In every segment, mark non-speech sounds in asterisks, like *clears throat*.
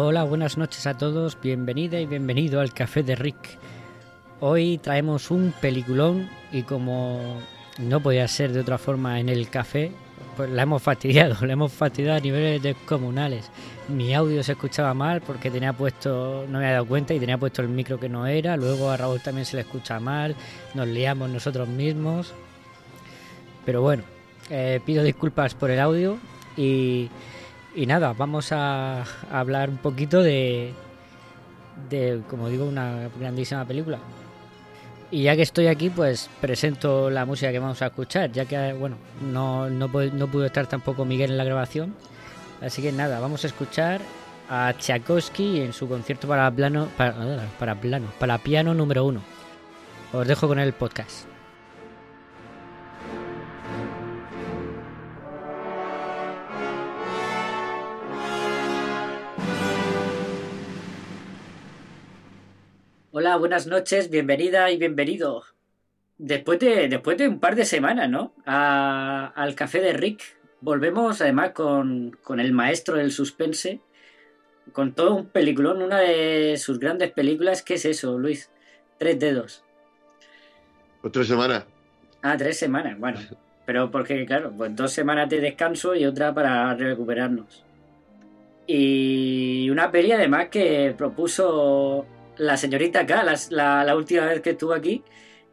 Hola, buenas noches a todos, bienvenida y bienvenido al Café de Rick. Hoy traemos un peliculón y como no podía ser de otra forma en el café, pues la hemos fastidiado, *laughs* la hemos fastidiado a niveles descomunales. Mi audio se escuchaba mal porque tenía puesto, no me había dado cuenta y tenía puesto el micro que no era, luego a Raúl también se le escucha mal, nos liamos nosotros mismos. Pero bueno, eh, pido disculpas por el audio y y nada, vamos a, hablar un poquito de, de, como digo, una grandísima película. Y ya que estoy aquí, pues presento la música que vamos a escuchar, ya que, bueno, no, no, no pudo estar tampoco Miguel en la grabación. Así que nada, vamos a escuchar a Tchaikovsky en su concierto para plano, para, para plano, para piano número uno. Os dejo con el podcast. Hola, buenas noches, bienvenida y bienvenido. Después de, después de un par de semanas, ¿no? A- al café de Rick. Volvemos además con, con el maestro del suspense. Con todo un peliculón, una de sus grandes películas. ¿Qué es eso, Luis? Tres dedos. Otra semana. Ah, tres semanas, bueno. Pero porque, claro, pues dos semanas de descanso y otra para recuperarnos. Y una peli además que propuso la señorita K la, la- la última vez que estuvo aquí.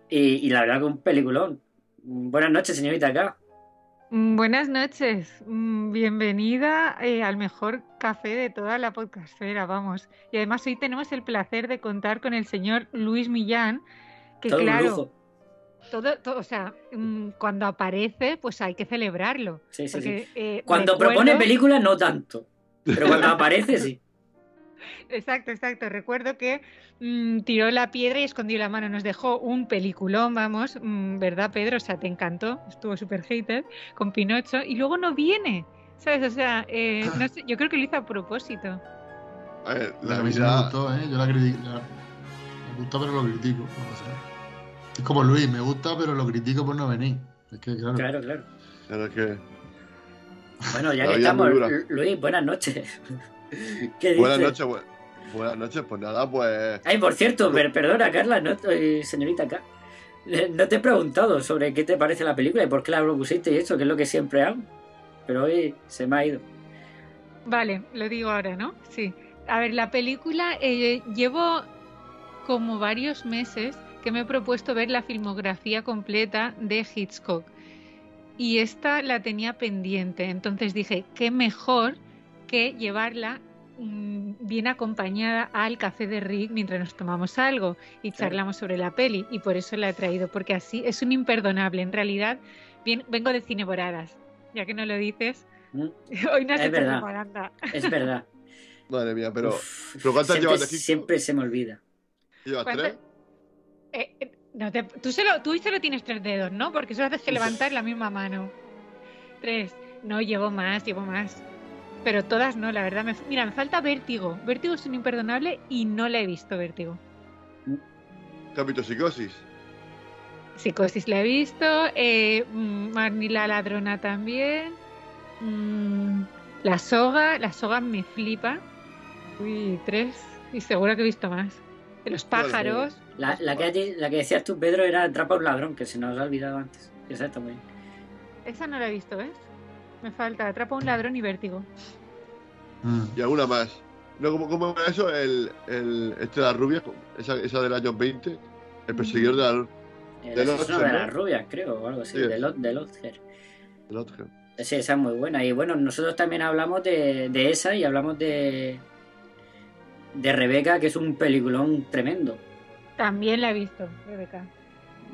Y, y la verdad que un peliculón. Buenas noches, señorita K. Buenas noches, Mm, bienvenida eh, al mejor café de toda la podcastfera, vamos. Y además hoy tenemos el placer de contar con el señor Luis Millán, que Todo un claro, lujo. todo, todo, o sea, mm, cuando aparece, pues hay que celebrarlo. Sí, sí, Porque, sí. eh, Cuando recuerdo- propone películas, no tanto. Pero cuando aparece, sí. Exacto, exacto. Recuerdo que mm, tiró la piedra y escondió la mano. Nos dejó un peliculón, vamos, mm, ¿verdad, Pedro? O sea, te encantó. Estuvo súper hater con Pinocho. Y luego no viene, ¿sabes? O sea, eh, no sé, *laughs* yo creo que lo hizo a propósito. A ver, La la a mí sí me vida. gustó, ¿eh? Yo la critico. la- Me gusta, pero lo critico. no. Es como Luis, me gusta, pero lo critico por no venir. Es que, claro. Claro, claro. Claro que. Bueno, ya que vida estamos, Luis, buenas noches. *laughs* ¿Qué Buenas dices? noches, buenas noches. Pues nada, pues. Ay, por cierto, per- perdona, Carla, no, eh, señorita K. Eh, No te he preguntado sobre qué te parece la película y por qué la propusiste y eso, que es lo que siempre hago. Pero hoy se me ha ido. Vale, lo digo ahora, ¿no? Sí. A ver, la película eh, llevo como varios meses que me he propuesto ver la filmografía completa de Hitchcock. Y esta la tenía pendiente. Entonces dije, qué mejor que llevarla mm, bien acompañada al café de Rick mientras nos tomamos algo y charlamos sobre la peli. Y por eso la he traído, porque así es un imperdonable. En realidad, bien, vengo de Cine Boradas, ya que no lo dices. Mm, *laughs* Hoy no has Es hecho verdad. propaganda. Es verdad. *laughs* Madre mía, pero. Uf, ¿pero cuántas siempre, llevas de siempre se me olvida. ¿Llevas ¿Cuánto- tres? Eh, eh, no te- tú, solo, tú solo tienes tres dedos, ¿no? Porque solo haces que levantar la misma mano. Tres. No, llevo más, llevo más. Pero todas no, la verdad. Me, mira, me falta Vértigo. Vértigo es un imperdonable y no la he visto, Vértigo. ¿Qué has visto psicosis? Psicosis la he visto. Eh, mm, Marnie la ladrona también. Mm, la soga. La soga me flipa. Uy, tres. Y seguro que he visto más. De los pájaros. La, la que, la que decías tú, Pedro, era Atrapa a un ladrón, que se nos ha olvidado antes. Bien. Esa no la he visto, ¿ves? Me falta Atrapa a un ladrón y Vértigo. Mm. Y alguna más. No, ¿cómo, cómo era eso? El, el, este de las rubias, esa, esa del año 20. El perseguidor de la. El De asesino Lodger, de ¿no? las rubias, creo, o algo así, Sí. de, Lo- de otro. Sí, esa es muy buena. Y bueno, nosotros también hablamos de, de esa y hablamos de. de Rebeca, que es un peliculón tremendo. También la he visto, Rebeca.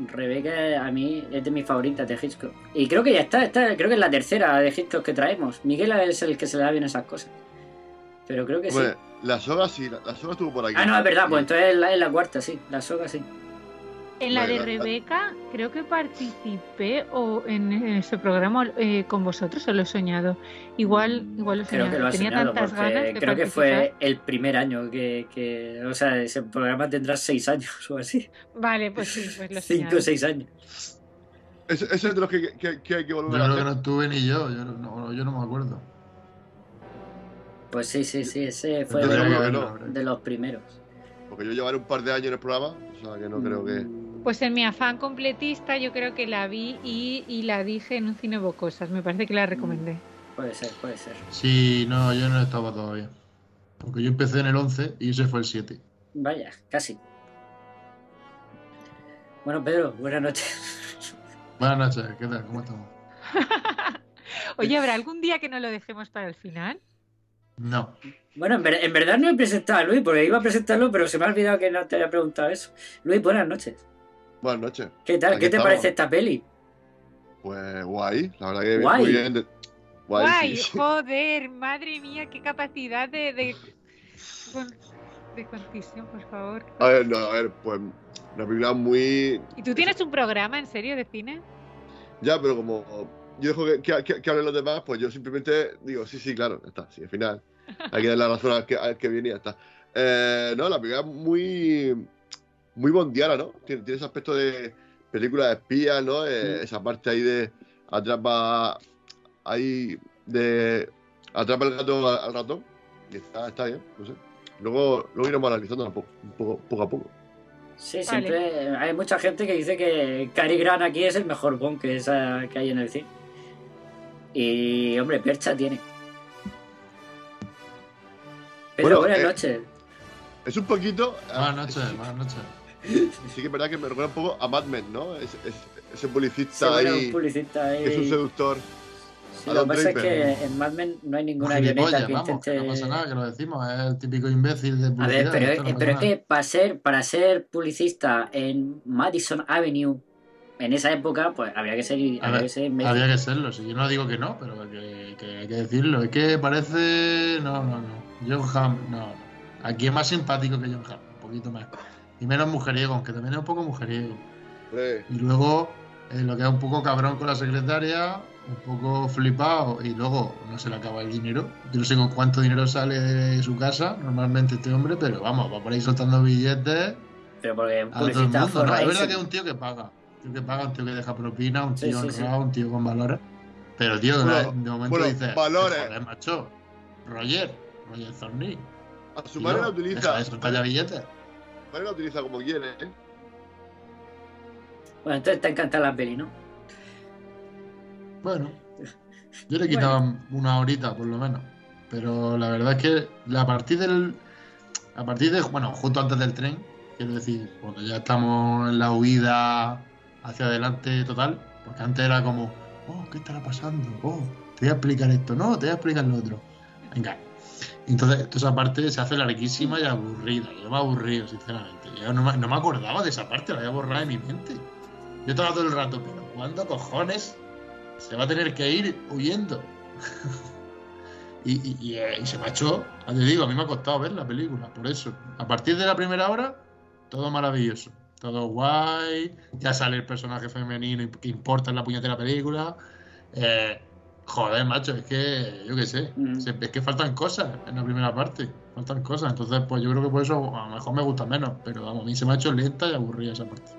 Rebeca a mí es de mis favoritas de Hitchcock. Y creo que ya está, está creo que es la tercera de Hitchcock que traemos. Miguel es el que se le da bien esas cosas. Pero creo que sí. La soga sí, la, la soga estuvo por aquí. Ah, no, es verdad, pues entonces es la, es la cuarta, sí. La soga, sí. En la de Rebeca creo que participé o en ese programa eh, con vosotros o lo he soñado. Igual, igual lo he Creo soñado. que lo has Tenía soñado, tantas porque ganas de creo que fue el primer año que, que- O sea, ese programa tendrá seis años o así. Vale, pues sí, pues lo he Cinco o seis años. Ese es de los que, que- que hay que Yo volver a creo que no estuve ni yo, yo no, yo no me acuerdo. Pues sí, sí, sí, ese fue de, los- de los primeros. Porque yo llevaré un par de años en el programa, o sea que no creo que. Pues en mi afán completista yo creo que la vi y, y la dije en un cine Bocosas. Me parece que la recomendé. Puede ser, puede ser. Sí, no, yo no estaba todavía. Porque yo empecé en el 11 y ese fue el 7. Vaya, casi. Bueno, Pedro, buenas noches. Buenas noches, ¿qué tal? ¿Cómo estamos? *laughs* Oye, ¿habrá algún día que no lo dejemos para el final? No. Bueno, en, ver- en verdad no he presentado a Luis, porque iba a presentarlo, pero se me ha olvidado que no te había preguntado eso. Luis, buenas noches. Buenas noches. ¿Qué tal? Aquí ¿Qué te estamos. parece esta peli? Pues guay, la verdad que Guay. muy bien. de- Guay, Guay, sí. joder, madre mía, qué capacidad de, de, de concisión, por favor. A ver, no, a ver, pues una película muy. ¿Y tú tienes un programa en serio de cine? Ya, pero como yo dejo que, que, que- que hablen los demás, pues yo simplemente digo, sí, sí, claro, ya está, sí, al final. Hay que darle la razón al que, al que viene y ya está. Eh, no, la película es muy. Muy bondiana, ¿no? Tiene, tiene ese aspecto de película de espías, ¿no? Eh, Esa parte ahí de. Atrapa. Ahí. De. Atrapa el gato al, al ratón. Y está, está bien, no sé. Luego, luego iremos analizando un poco, un poco, poco a poco. Sí, Vale. siempre hay mucha gente que dice que Cary Grant aquí es el mejor Bond que, esa, que hay en el cine. Y, hombre, percha tiene. Pedro, Bueno, buenas eh, noches. Es un poquito. Buenas noches, buenas noches. Sí que es verdad que me recuerda un poco a Mad Men, ¿no? Es, es- ese publicista Sí, bueno, ahí, un publicista ahí. es un seductor. Sí, a lo que pasa es que en Mad Men no hay ninguna avioneta que vamos, que intente. no pasa nada, que lo decimos, es el típico imbécil de A publicidad. ver, pero, no pasa pero es que para ser, para ser publicista en Madison Avenue en esa época, pues habría que ser, A habría ver, que ser había que serlo, sí, yo no digo que no, pero que, que hay que decirlo. Es que parece. No, no, no. John Hamm, no, no. Aquí es más simpático que John Hamm, un poquito más. Y menos mujeriego, aunque también es un poco mujeriego. Y luego, eh, lo que es un poco cabrón con la secretaria, un poco flipado, y luego no se le acaba el dinero. Yo no sé con cuánto dinero sale de su casa, normalmente este hombre, pero vamos, va por ahí soltando billetes Pero porque un a todo el publicista mundo. ¿no? Es verdad que es un tío que paga. Un tío que paga, un tío que deja propina, un tío sí, sí. honrado, un tío con valores. Pero, tío, de, Bueno, de momento bueno, dices, valores. joder, macho, Roger, Roger Zorni. a su tío, manera deja utiliza. de soltar ya billetes. Su manera utiliza como quiere, ¿eh? Bueno, entonces te encanta la peli, ¿no? Bueno, *laughs* yo le quitaba una horita por lo menos. Pero la verdad es que a partir del. A partir de. Bueno, justo antes del tren, quiero decir, cuando ya estamos en la huida hacia adelante total, porque antes era como, oh, ¿qué estará pasando? Oh, te voy a explicar esto, no, te voy a explicar lo otro. Venga. Entonces, toda esa parte se hace larguísima y aburrida. Yo me aburrido, sinceramente. Yo no me, no me acordaba de esa parte, la había borrado de mi mente. Yo estaba todo el rato, pero ¿cuándo cojones se va a tener que ir huyendo? *laughs* y, y- y, eh, y se me ha hecho, te digo, a mí me ha costado ver la película, por eso. A partir de la primera hora, todo maravilloso. Todo guay, ya sale el personaje femenino que importa en la puñetera película. Eh, joder, macho, es que, yo qué sé, Mm. es que faltan cosas en la primera parte, faltan cosas. Entonces, pues yo creo que por eso a lo mejor me gusta menos, pero vamos, a mí se me ha hecho lenta y aburrida esa parte.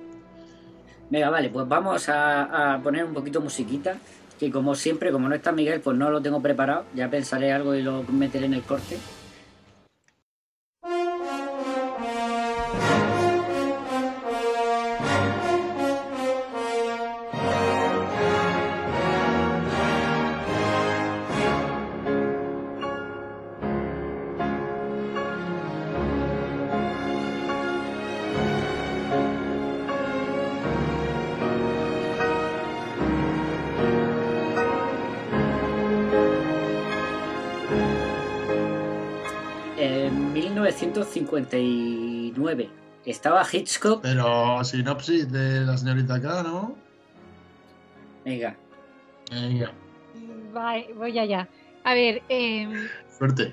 Venga, vale, pues vamos a, a poner un poquito musiquita. Que como siempre, como no está Miguel, pues no lo tengo preparado. Ya pensaré algo y lo meteré en el corte. En 1959 estaba Hitchcock. Pero sinopsis de la señorita acá, ¿no? Venga. Venga, voy allá. A ver, eh, fuerte.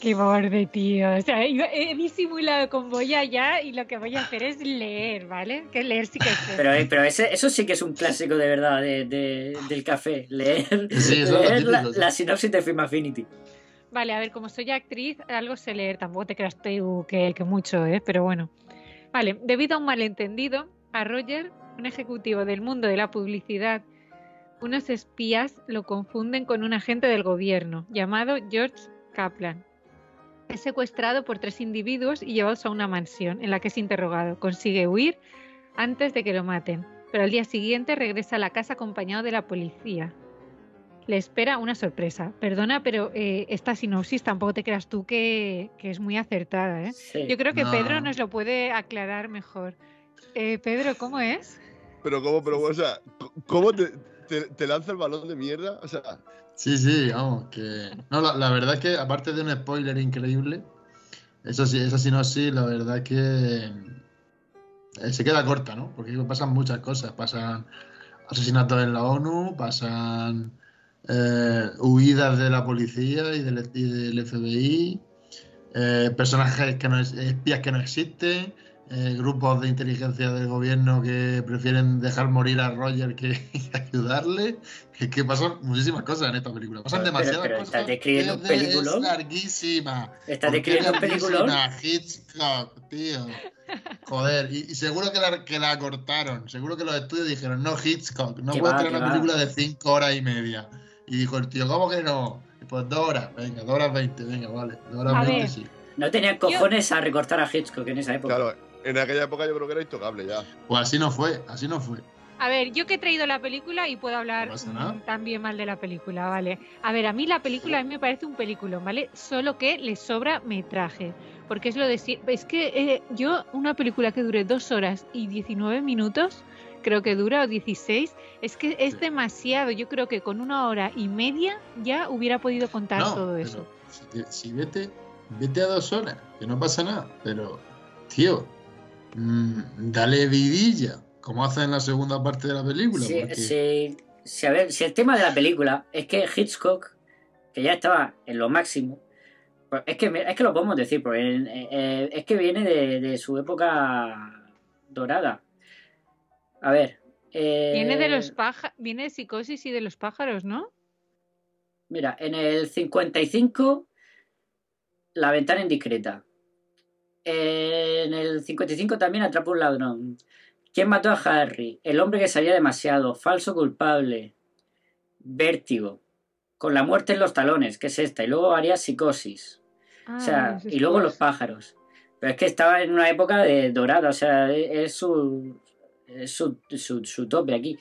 qué borde, tío. O sea, he disimulado con voy allá y lo que voy a hacer es leer, ¿vale? Que leer sí que sé. Pero, eh, pero ese, eso sí que es un clásico de verdad de, de- del café. Leer, Sí, eso es lo leer la sinopsis de Film Affinity. Vale, a ver, como soy actriz, algo sé leer, tampoco te creas que, que mucho, ¿eh? Pero bueno. Vale, debido a un malentendido, a Roger, un ejecutivo del mundo de la publicidad, unos espías lo confunden con un agente del gobierno llamado George Kaplan. Es secuestrado por tres individuos y llevados a una mansión en la que es interrogado. Consigue huir antes de que lo maten, pero al día siguiente regresa a la casa acompañado de la policía le espera una sorpresa. Perdona, pero eh, esta sinopsis tampoco te creas tú que, que es muy acertada. ¿eh? Sí. Yo creo que No. Pedro nos lo puede aclarar mejor. Eh, Pedro, ¿cómo es? Pero cómo, pero o sea, ¿cómo te, te, te lanza el balón de mierda? O sea, Sí, sí, vamos, que... No, la, la verdad es que aparte de un spoiler increíble, eso sí, esa sinopsis, la verdad es que eh, se queda corta, ¿no? Porque pasan muchas cosas, pasan asesinatos en la ONU, pasan eh, huidas de la policía y del, y del FBI, eh, personajes que no es- espías que no existen, eh, grupos de inteligencia del gobierno que prefieren dejar morir a Roger que *laughs* ayudarle. Es que pasan muchísimas cosas en esta película. Pasan Pero- demasiadas pero cosas. estás describiendo un Es- larguísima. ¿Estás ¿Por qué describiendo un larguísima? Hitchcock, tío. Joder, y, y seguro que la, que la cortaron. Seguro que los estudios dijeron, no, Hitchcock, no Que va, tener que una va. película de 5 horas y media. Y dijo el tío, ¿cómo que no? Y pues dos horas, venga, dos horas 20, venga, vale. Dos horas A 20, ver. sí. No tenían cojones a recortar a Hitchcock en esa época. claro, en aquella época yo creo que era intocable ya. Pues así no fue, así no fue. A ver, yo que he traído la película y puedo hablar No mm, también mal de la película, ¿vale? A ver, a mí la película a mí me parece un peliculón, ¿vale? Solo que le sobra metraje. Porque es lo de... si- Es que eh, yo, una película que dure dos horas y 19 minutos, creo que dura, o 16, es que es demasiado. Yo creo que con una hora y media ya hubiera podido contar No, todo eso. Si, si vete, vete a dos horas, que no pasa nada. Pero, tío, mm, dale vidilla, como hacen en la segunda parte de la película. Sí, porque- sí, sí, a ver, si el tema de la película es que Hitchcock, que ya estaba en lo máximo, pues es que, es que lo podemos decir, porque eh, eh, es que viene de, de su época dorada. A ver. eh, Viene de los pájaros, viene de psicosis y de los pájaros, ¿no? Mira, en el 55, La ventana indiscreta. En el 55 también Atrapa un ladrón. ¿Quién mató a Harry? El hombre que sabía demasiado. Falso culpable. Vértigo. Con la muerte en los talones, que es esta. Y luego haría psicosis. Ah, o sea, los y luego los pájaros. Pero es que estaba en una época de dorada, o sea, es su, su, su, su tope aquí.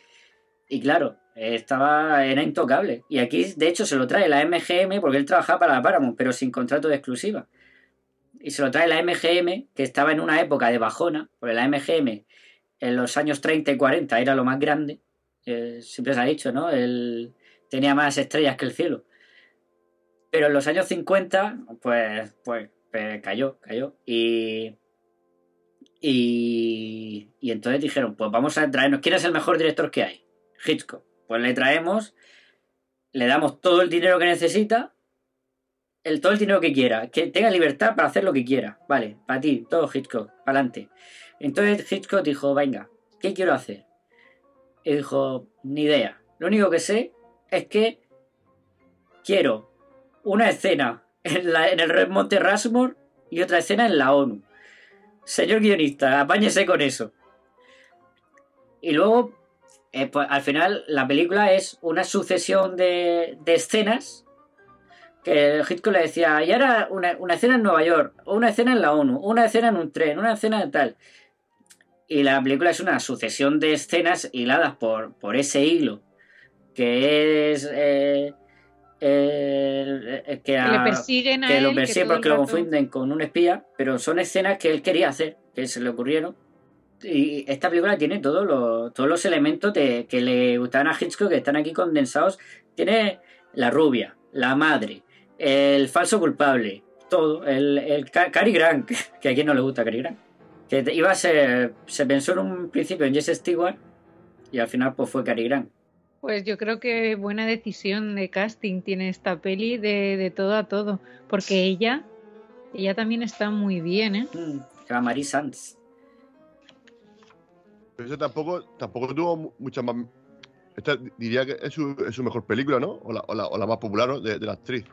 Y claro, estaba, era intocable. Y aquí, de hecho, se lo trae la MGM porque él trabajaba para la Paramount, pero sin contrato de exclusiva. Y se lo trae la MGM, que estaba en una época de bajona, porque la MGM en los años 30 y 40 era lo más grande. eh, siempre se ha dicho, ¿no? Él tenía más estrellas que el cielo. Pero en los años 50, pues, pues, pues, cayó, cayó. Y, y, entonces dijeron, pues vamos a traernos, ¿quién es el mejor director que hay? Hitchcock. Pues le traemos, le damos todo el dinero que necesita, el, todo el dinero que quiera, que tenga libertad para hacer lo que quiera. Vale, para ti, todo Hitchcock, para adelante. Entonces Hitchcock dijo, venga, ¿qué quiero hacer? Y dijo, ni idea. Lo único que sé es que quiero una escena en, en el Monte Rushmore y otra escena en la ONU. Señor guionista, apáñese con eso. Y luego, eh, pues, al final, la película es una sucesión de, de escenas que Hitchcock le decía, y ahora una, una escena en Nueva York, una escena en la ONU, una escena en un tren, una escena de tal. Y la película es una sucesión de escenas hiladas por, por ese hilo, que es... eh, eh, eh, que, a- le persiguen a que lo él, que persiguen el porque lo confunden con un espía, pero son escenas que él quería hacer, que se le ocurrieron. Y esta película tiene todos los, todos los elementos de, que le gustaban a Hitchcock que están aquí condensados. Tiene la rubia, la madre, el falso culpable, todo. El, el Ca- Cary Grant, *laughs* que a quien no le gusta Cary Grant. Que iba a ser. Se pensó en un principio en Jess Stewart y al final pues fue Cary Grant. Pues yo creo que buena decisión de casting tiene esta peli de, de todo a todo. Porque ella, ella también está muy bien, ¿eh? Mm, va Marie Sands. Pero ese tampoco, tampoco tuvo mu- mucha más. Esta diría que es su, es su mejor película, ¿no? O la, o la- o la más popular, ¿no? De, de la actriz.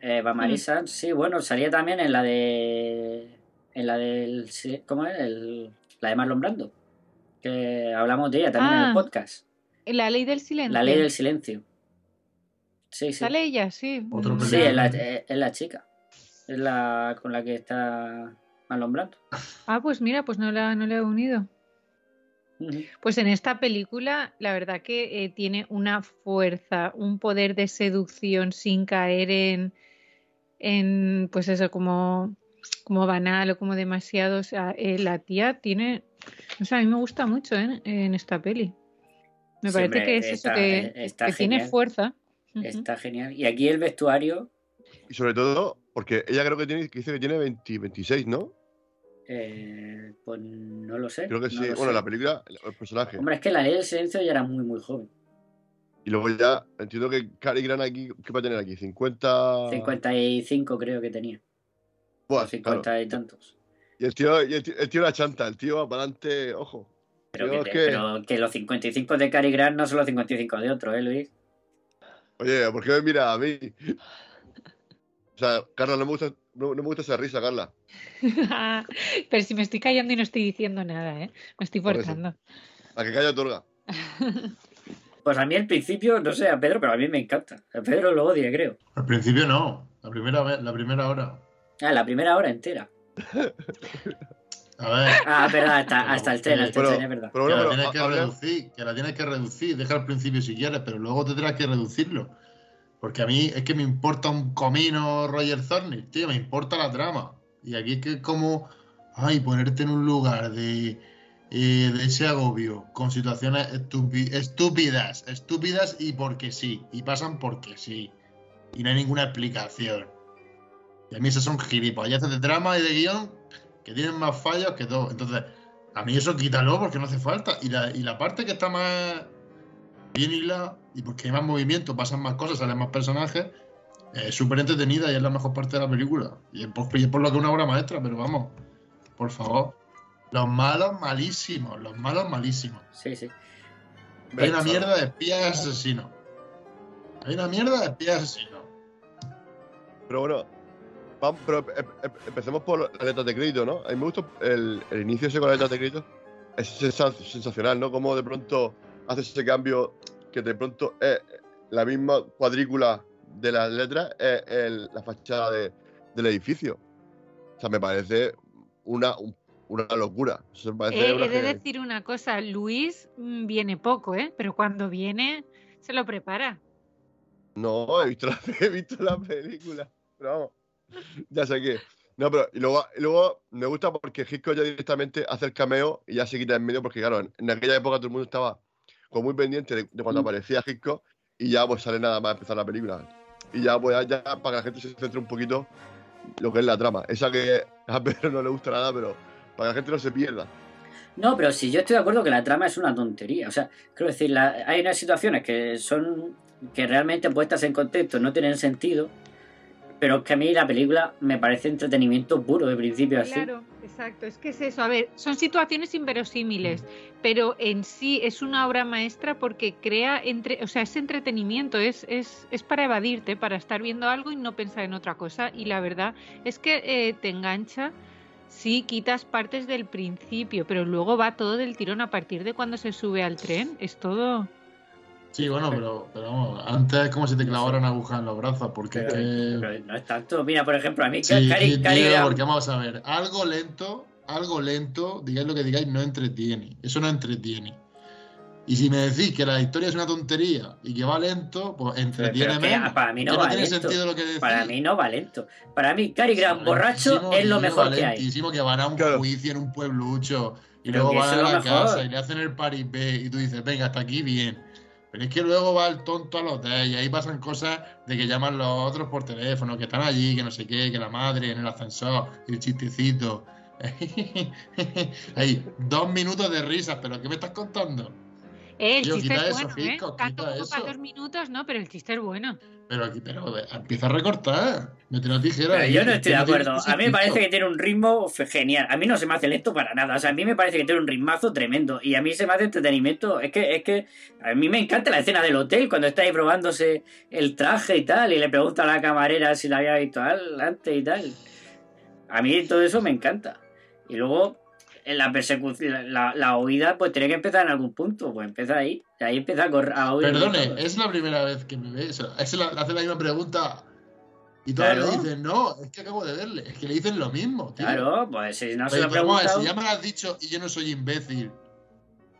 Eh, va Marie Mm. Sands, sí, bueno, salía también en la de. En la del. ¿Cómo es? El- la de Marlon Brando. Que hablamos de ella también en Ah. el podcast. La ley del silencio. La ley del silencio. Sí, sí. Sale ella, sí. Otro Sí, es la, es- es la chica. Es la con la que está Marlon Brando. Ah, pues mira, pues no la, no la he unido. Pues en esta película, la verdad que eh, tiene una fuerza, un poder de seducción sin caer en, en pues eso, como, como banal o como demasiado. O sea, eh, la tía tiene, o sea, a mí me gusta mucho ¿eh? en esta peli. Me parece que es está- eso, que, está que tiene fuerza. Está genial. Y aquí el vestuario, Y sobre todo, porque ella creo que tiene, que dice que tiene 20 26, ¿no? eh, pues no lo sé. Creo que no sí. Bueno, sé. la película, el, personaje. Hombre, es que la ley del silencio ya era muy, muy joven. Y luego ya, entiendo que Cary Grant aquí, ¿qué va a tener aquí? 50. 55 creo que tenía. Buah, o 50 claro. y tantos. Y el tío, y el tío, el tío la chanta, el tío va para adelante, ojo. Pero que, te- que- pero que los 55 de Cary Grant no son los 55 de otro, ¿eh, Luis? Oye, ¿por qué me mira a mí? O sea, Carla, no me gusta, no, no me gusta esa risa, Carla. *laughs* Pero si me estoy callando y no estoy diciendo nada, ¿eh? Me estoy Por eso. forzando. La que calla otorga. *laughs* Pues a mí al principio, no sé, a Pedro, pero a mí me encanta. A Pedro lo odia, creo. Al principio no, la primera vez, la primera hora. Ah, la primera hora entera. *laughs* A ver. Ah, verdad, hasta, hasta el tren, hasta el tren, es verdad. pero que la tienes que reducir, que la tienes que reducir, deja al principio si quieres, pero luego tendrás que reducirlo. Porque a mí es que me importa un comino Roger Thorne, tío, me importa la trama. Y aquí es que es como, ay, ponerte en un lugar de, eh, de ese agobio, con situaciones estupi- estúpidas, estúpidas y porque sí, y pasan porque sí. Y no hay ninguna explicación. Y a mí esos son gilipolleces de trama y de guion que tienen más fallos que todo. Entonces, a mí eso quítalo porque no hace falta. Y la, y la parte que está más bien hilada y porque hay más movimiento, pasan más cosas, salen más personajes, es súper entretenida y es la mejor parte de la película. Y es por, y es por lo que es una obra maestra, pero vamos, por favor. Los malos malísimos, los malos malísimos. Sí, sí. Hay una mierda de espías asesinos. Hay una mierda de espías asesinos. Pero bueno, vamos, pero em- em- empecemos por las letras de crédito, ¿no? A mí me gusta el, el inicio ese con las letras de crédito. Es sensa- sensacional, ¿no? Como de pronto hace ese cambio que de pronto es la misma cuadrícula de las letras, es el- la fachada de- del edificio. O sea, me parece una, un- una locura. Eso me parece Eh, una he de decir una cosa, Luis mm, viene poco, ¿eh? Pero cuando viene se lo prepara. No, he visto, la, *laughs* he visto la película. Pero vamos, *laughs* ya sé que. No, pero y luego, y luego me gusta porque Hitchcock ya directamente hace el cameo y ya se quita en medio porque, claro, en, en aquella época todo el mundo estaba como muy pendiente de, de cuando aparecía Hitchcock y ya pues sale nada más empezar la película. Y ya, pues ya, para que la gente se centre un poquito lo que es la trama. Esa que *laughs* a Pedro no le gusta nada, pero para que la gente no se pierda. No, pero sí, yo estoy de acuerdo que la trama es una tontería. O sea, quiero decir, la- hay unas situaciones que son. que realmente puestas en contexto no tienen sentido. Pero es que a mí la película me parece entretenimiento puro de principio así. Claro, exacto. Es que es eso. A ver, son situaciones inverosímiles, pero en sí es una obra maestra porque crea entre, o sea, es entretenimiento, es, es, es para evadirte, para estar viendo algo y no pensar en otra cosa. Y la verdad es que eh, te engancha. Sí, quitas partes del principio, pero luego va todo del tirón a partir de cuando se sube al tren. Es todo. Sí, bueno, pero, pero vamos, antes es como si te clavaran agujas en los brazos, porque Pero, es que... pero no es tanto. Mira, por ejemplo, a mí, Sí, Cari, tío, porque vamos a ver, algo lento, algo lento, digáis lo que digáis, no entretiene. Eso no entretiene. Y si me decís que la historia es una tontería y que va lento, pues entretiene que, menos. ah, para mí no Que va tiene lento. sentido lo que decís. Para mí no va lento. Para mí, Cary Grant borracho es lo mejor que hay. lentísimo, que van a un Claro. juicio en un pueblucho y Pero luego van a la mejor. casa y le hacen el paripé y tú dices, venga, hasta aquí bien. Pero es que luego va el tonto al hotel y ahí pasan cosas de que llaman los otros por teléfono, que están allí, que no sé qué, que la madre en el ascensor, el chistecito. *laughs* Hay dos minutos de risas, pero ¿qué me estás contando? Eh, el Tío, chiste es eso, bueno, ¿eh? Como eso. para dos minutos, no, pero el chiste es bueno. Pero aquí, pero empieza a recortar. Mete una tijera. Pero yo no estoy de acuerdo. A mí me parece que tiene un ritmo genial. A mí no se me hace lento para nada. O sea, a mí me parece que tiene un ritmazo tremendo. Y a mí se me hace entretenimiento. Es que, es que a mí me encanta la escena del hotel cuando está ahí probándose el traje y tal. Y le pregunta a la camarera si la había visto antes y tal. A mí todo eso me encanta. Y luego la persecución, la, la huida, pues tiene que empezar en algún punto. Pues empieza ahí. Y ahí empieza a correr. A huir Perdone, todo. es la primera vez que me ve eso. Es la, hace la misma pregunta. Y todavía Claro. le dicen, no, es que acabo de verle. Es que le dicen lo mismo, tío. Claro, pues si no se lo ver, preguntado. si ya me lo has dicho y yo no soy imbécil,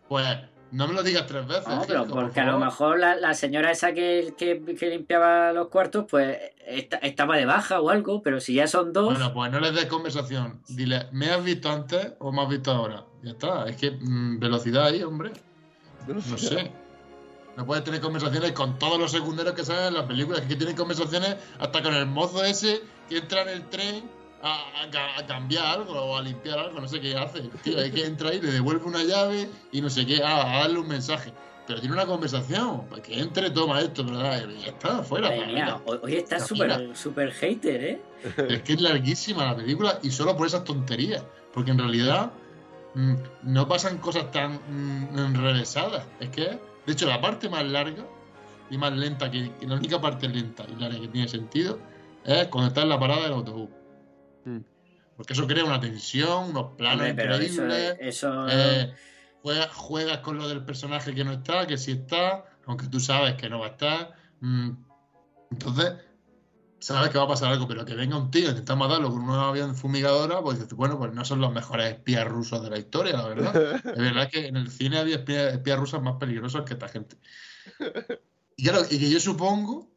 pues no me lo digas tres veces. No, pero Hitchcock, por porque a lo mejor la, la señora esa que, que, que limpiaba los cuartos, pues esta- estaba de baja o algo, pero si ya son dos. Bueno, pues no les des conversación. Dile, ¿me has visto antes o me has visto ahora? Ya está. Es que mm, velocidad ahí, hombre. No sé. No puedes tener conversaciones con todos los secundarios que salen en las películas. Es que tienen conversaciones hasta con el mozo ese que entra en el tren a, a ca- a cambiar algo o a limpiar algo. No sé qué hace. Tío, es que entra ahí, le devuelve una llave y no sé qué. Ah, a darle un mensaje. Pero tiene una conversación. Para que entre, toma esto, ¿verdad? Y ya está, fuera. Mía, hoy está súper super hater, ¿eh? Es que es larguísima la película y solo por esas tonterías. Porque en realidad mm, no pasan cosas tan mm, enrevesadas. Es que, de hecho, la parte más larga y más lenta, que, que la única parte lenta y larga que tiene sentido, es cuando está en la parada del autobús. Mm. Porque eso crea una tensión, unos planos Hombre, eso, increíbles. eso eh, juegas, juegas con lo del personaje que no está, que sí está, aunque tú sabes que no va a estar. Mm, entonces, sabes que va a pasar algo, pero que venga un tío a intentar matarlo con una avión fumigadora, pues dices, bueno, pues no son los mejores espías rusos de la historia, la verdad. *laughs* Es verdad que en el cine había espías, espías rusos más peligrosos que esta gente. Y claro, y que yo supongo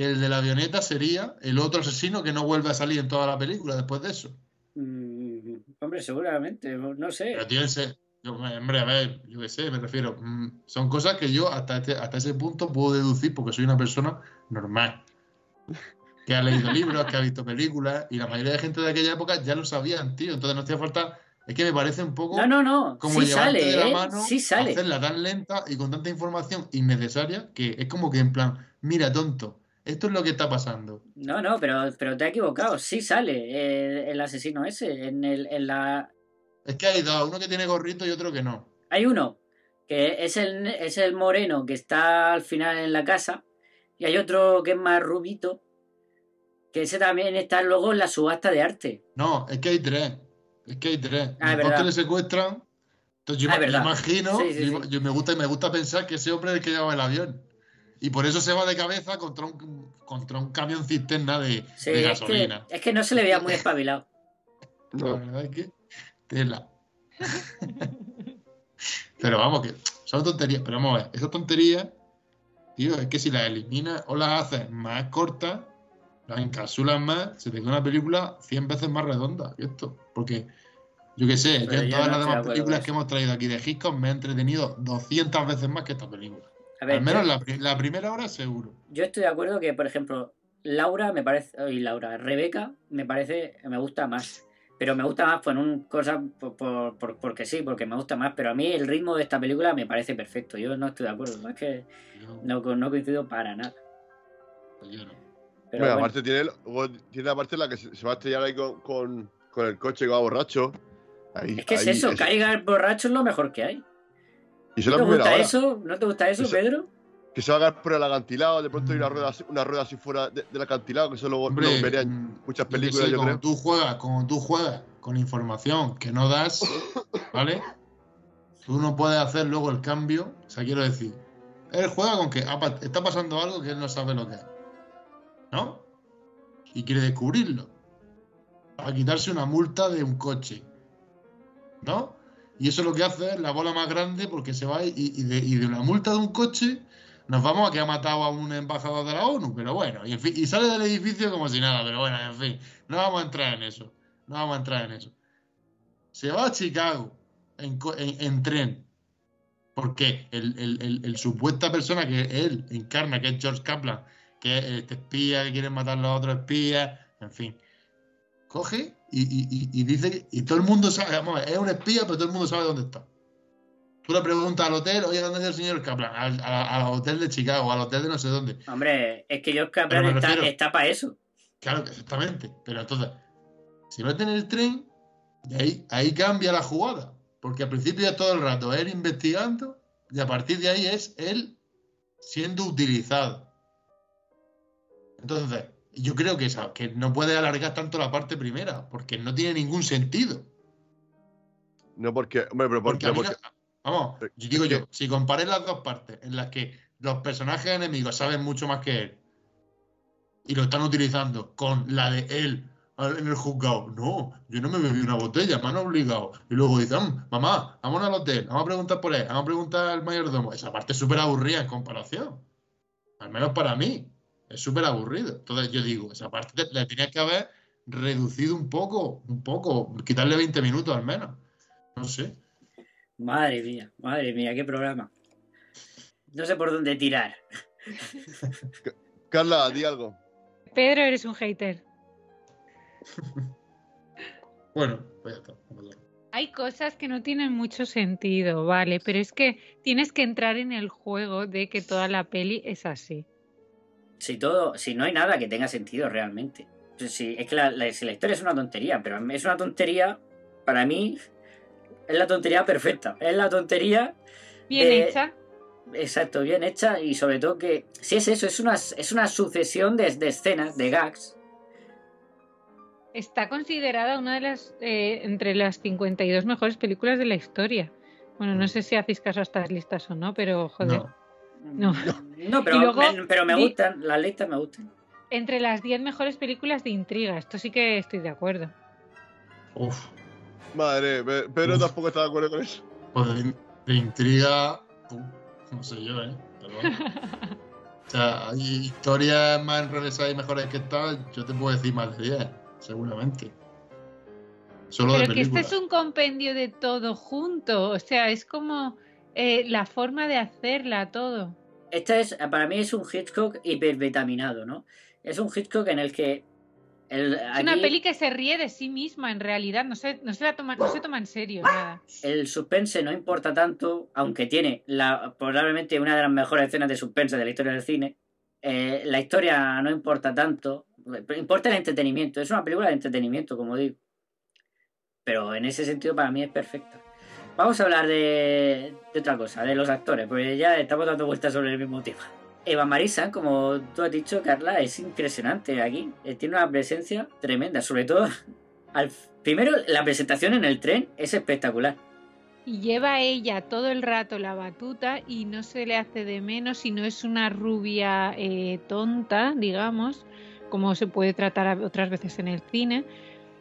que el de la avioneta sería el otro asesino que no vuelve a salir en toda la película después de eso. mm, hombre, seguramente, no sé. Pero tío, ese, yo, hombre, a ver, yo qué sé, me refiero. mm, son cosas que yo hasta, este- hasta ese punto puedo deducir porque soy una persona normal. Que ha leído libros, que ha visto películas, y la mayoría de gente de aquella época ya lo sabían, tío. Entonces no hacía falta. Es que me parece un poco No, no, no. como sí sale, de la ¿eh? mano, Sí sale. hacerla tan lenta y con tanta información innecesaria que es como que en plan, mira, tonto, esto es lo que está pasando. No, no, pero, pero te has equivocado. Sí sale eh, el asesino ese. En, el, en la. Es que hay dos, uno que tiene gorrito y otro que no. Hay uno que es el, es el moreno que está al final en la casa. Y hay otro que es más rubito. Que ese también está luego en la subasta de arte. No, es que hay tres. Es que hay tres. Ah, Los dos le secuestran. Entonces yo, Ah, me- yo imagino, Sí, sí, yo, sí. yo me gusta me gusta pensar que ese hombre es el que lleva el avión. Y por eso se va de cabeza contra un, contra un camión cisterna de, Sí, de es, que, gasolina. es que no se le veía muy espabilado. *laughs* La verdad es que tela. *laughs* pero vamos, que son tonterías. Pero vamos a ver, esas tonterías, tío, es que si las eliminas o las haces más cortas, las encapsulas más, se te una película 100 veces más redonda que esto. Porque, yo qué sé, yo en todas no las demás películas que hemos traído aquí de Hitchcock me he entretenido 200 veces más que esta película. A ver, Al menos yo- la, pri- la primera hora seguro. Yo estoy de acuerdo que, por ejemplo, Laura me parece. Y Laura, Rebeca me parece. Me gusta más. Pero me gusta más por un cosa. Por, por- por- porque sí, porque me gusta más. Pero a mí el ritmo de esta película me parece perfecto. Yo no estoy de acuerdo. Es que no, co- no coincido para nada. Pero Bueno, bueno, aparte tiene, tiene la parte en la que se, va a estrellar ahí con, con, con el coche que va borracho. Ahí, es que es eso. es- Caiga el borracho es lo mejor que hay. Y eso ¿No te gusta hora. eso? ¿No te gusta eso, Pedro? Que se va a agarrar por el acantilado, de pronto hay una rueda, así- una rueda así fuera de- del acantilado, que eso luego Hombre, lo verían mm, muchas películas, yo como creo. tú juegas, como tú juegas con información que no das, *laughs* ¿vale? Tú no puedes hacer luego el cambio. O sea, quiero decir, él juega con que está pasando algo que él no sabe lo que es. ¿No? Y quiere descubrirlo. Para quitarse una multa de un coche. ¿No? Y eso lo que hace es la bola más grande porque se va y, de, y una multa de un coche nos vamos a que ha matado a un embajador de la ONU, pero bueno, y, sale del edificio como si nada, pero bueno, en fin, no vamos a entrar en eso, no vamos a entrar en eso. Se va a Chicago en, tren, porque el, el- el- el supuesta persona que él encarna, que es George Kaplan, que es este espía que quiere matar a los otros espías, en fin, coge y, y- y- dice que- y todo el mundo sabe, vamos, es un espía, pero todo el mundo sabe dónde está. Tú le preguntas al hotel, oye, ¿dónde está el señor Kaplan? Al, a- al hotel de Chicago, al hotel de no sé dónde. Hombre, es que Pero Kaplan está, refiero- está para eso. Claro, exactamente. Pero entonces, si meten el tren, ahí, ahí cambia la jugada. Porque al principio es todo el rato él investigando y a partir de ahí es él siendo utilizado. Entonces, yo creo que, esa- que no puede alargar tanto la parte primera, porque no tiene ningún sentido. No porque, hombre, pero Porque porque, a mí porque- no- vamos, yo digo yo, si compares las dos partes en las que los personajes enemigos saben mucho más que él y lo están utilizando con la de él en el juzgado, no, yo no me bebí una botella, me han obligado. Y luego dicen, mamá, vámonos al hotel, vamos a preguntar por él, vamos a preguntar al mayordomo. Esa parte es súper aburrida en comparación. Al menos para mí, es súper aburrido. Entonces yo digo, esa parte le tenía que haber reducido un poco, un poco, quitarle 20 minutos al menos. No sé. Madre mía, madre mía, qué programa. No sé por dónde tirar. Carla, di algo. Pedro, eres un hater. *laughs* Bueno, pues ya está. Hay cosas que no tienen mucho sentido, vale, pero es que tienes que entrar en el juego de que toda la peli es así. Si todo, si no hay nada que tenga sentido realmente. Si, es que la, la- si la historia es una tontería, pero es una tontería, para mí, es la tontería perfecta. Es la tontería Bien de- hecha. Exacto, bien hecha y sobre todo que, si es eso, es una, es una sucesión de, de escenas, de gags. Está considerada una de las eh, entre las 52 mejores películas de la historia. Bueno, no sé si hacéis caso a estas listas o no, pero joder. No. No, pero, Y luego me, pero me gustan, las listas me gustan. Entre las 10 mejores películas de intriga, esto sí que estoy de acuerdo. Uf, Madre, Pe- Pedro tampoco está de acuerdo con eso. pues de, de intriga, no sé yo, ¿eh? Pero bueno. *laughs* O sea, hay historias más enrevesadas y mejores que esta, yo te puedo decir más de 10, seguramente. Solo Pero de que este es un compendio de todo junto, o sea, es como eh, la forma de hacerla todo. Esta es, para mí es un Hitchcock hipervitaminado, ¿no? Es un Hitchcock en el que... El, Es una peli que se ríe de sí misma, en realidad, no se, no se, la toma, no se toma en serio nada. el suspense no importa tanto, aunque tiene la, probablemente una de las mejores escenas de suspense de la historia del cine. Eh, la historia no importa tanto, importa el entretenimiento. Es una película de entretenimiento, como digo. Pero en ese sentido para mí es perfecta. Vamos a hablar de, otra cosa, de los actores, porque ya estamos dando vueltas sobre el mismo tema. Eva Marisa, como tú has dicho, Carla, es impresionante aquí. Eh, Tiene una presencia tremenda, sobre todo *laughs* al primero la presentación en el tren es espectacular. Y lleva ella todo el rato la batuta y no se le hace de menos y no es una rubia eh, tonta, digamos, como se puede tratar otras veces en el cine.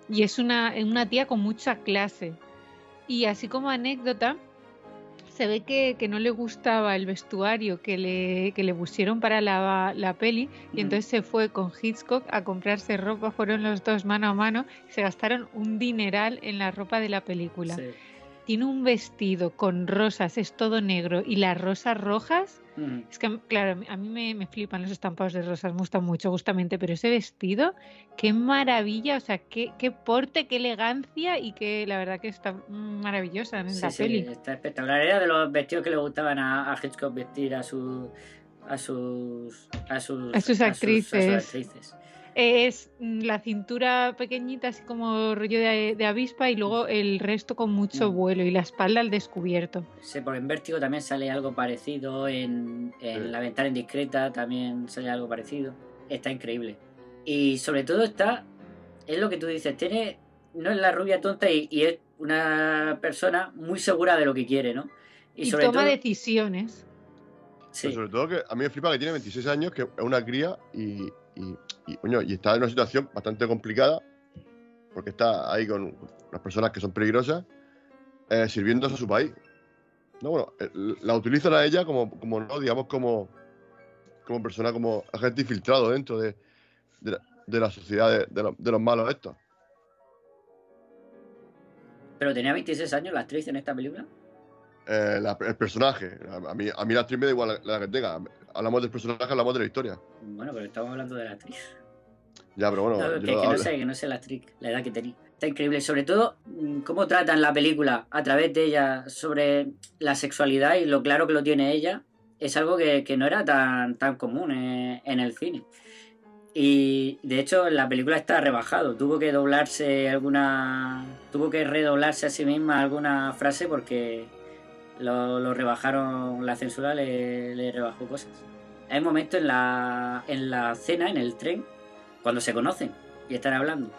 Y es una, una tía con mucha clase. Y así como anécdota, se ve que, que no le gustaba el vestuario que le, que le pusieron para la, la peli y entonces se fue con Hitchcock a comprarse ropa, fueron los dos mano a mano y se gastaron un dineral en la ropa de la película. Sí. Tiene un vestido con rosas, es todo negro y las rosas rojas, Mm. es que claro, a mí me, me flipan los estampados de rosas, me gustan mucho justamente, pero ese vestido, qué maravilla, o sea, qué, qué porte, qué elegancia y que la verdad que está maravillosa en Sí, la sí, peli. está espectacular. Era de los vestidos que le gustaban a, a Hitchcock vestir a su a sus a sus, A sus a actrices. actrices. Es mm, la cintura pequeñita, así como rollo de, de avispa, y luego el resto con mucho Mm. vuelo y la espalda al descubierto. Sí, por en Vértigo también sale algo parecido. En, en Sí. La ventana indiscreta también sale algo parecido. Está increíble. Y sobre todo está. Es lo que tú dices. Tiene. No es la rubia tonta y, y es una persona muy segura de lo que quiere, ¿no? Y, sobre toma todo. decisiones. Sí. Pero sobre todo que a mí me flipa que tiene 26 años, que es una cría y, y, y, coño, y está en una situación bastante complicada, porque está ahí con unas personas que son peligrosas, eh, sirviéndose a su país. No, bueno, la utilizan a ella como, como no, digamos, como, como persona, como agente infiltrado dentro de, de, la, de la sociedad de, de los- de los malos estos. Pero tenía 26 años la actriz en esta película. Eh, la- el personaje, a, a mí, a mí la actriz me da igual la, la que tenga. Hablamos del personaje, hablamos de la historia. Bueno, pero estamos hablando de la actriz. Ya, pero bueno, No, que, que no sé, que no sé la actriz, la edad que tenía. Está increíble. Sobre todo, mm, cómo tratan la película a través de ella sobre la sexualidad y lo claro que lo tiene ella. Es algo que, que no era tan, tan común en, en el cine. Y de hecho, la película está rebajado. Tuvo que doblarse alguna. Tuvo que redoblarse a sí misma alguna frase porque lo, lo rebajaron. La censura le, rebajó cosas. Hay un momento en la, en la cena, en el tren, cuando se conocen y están hablando,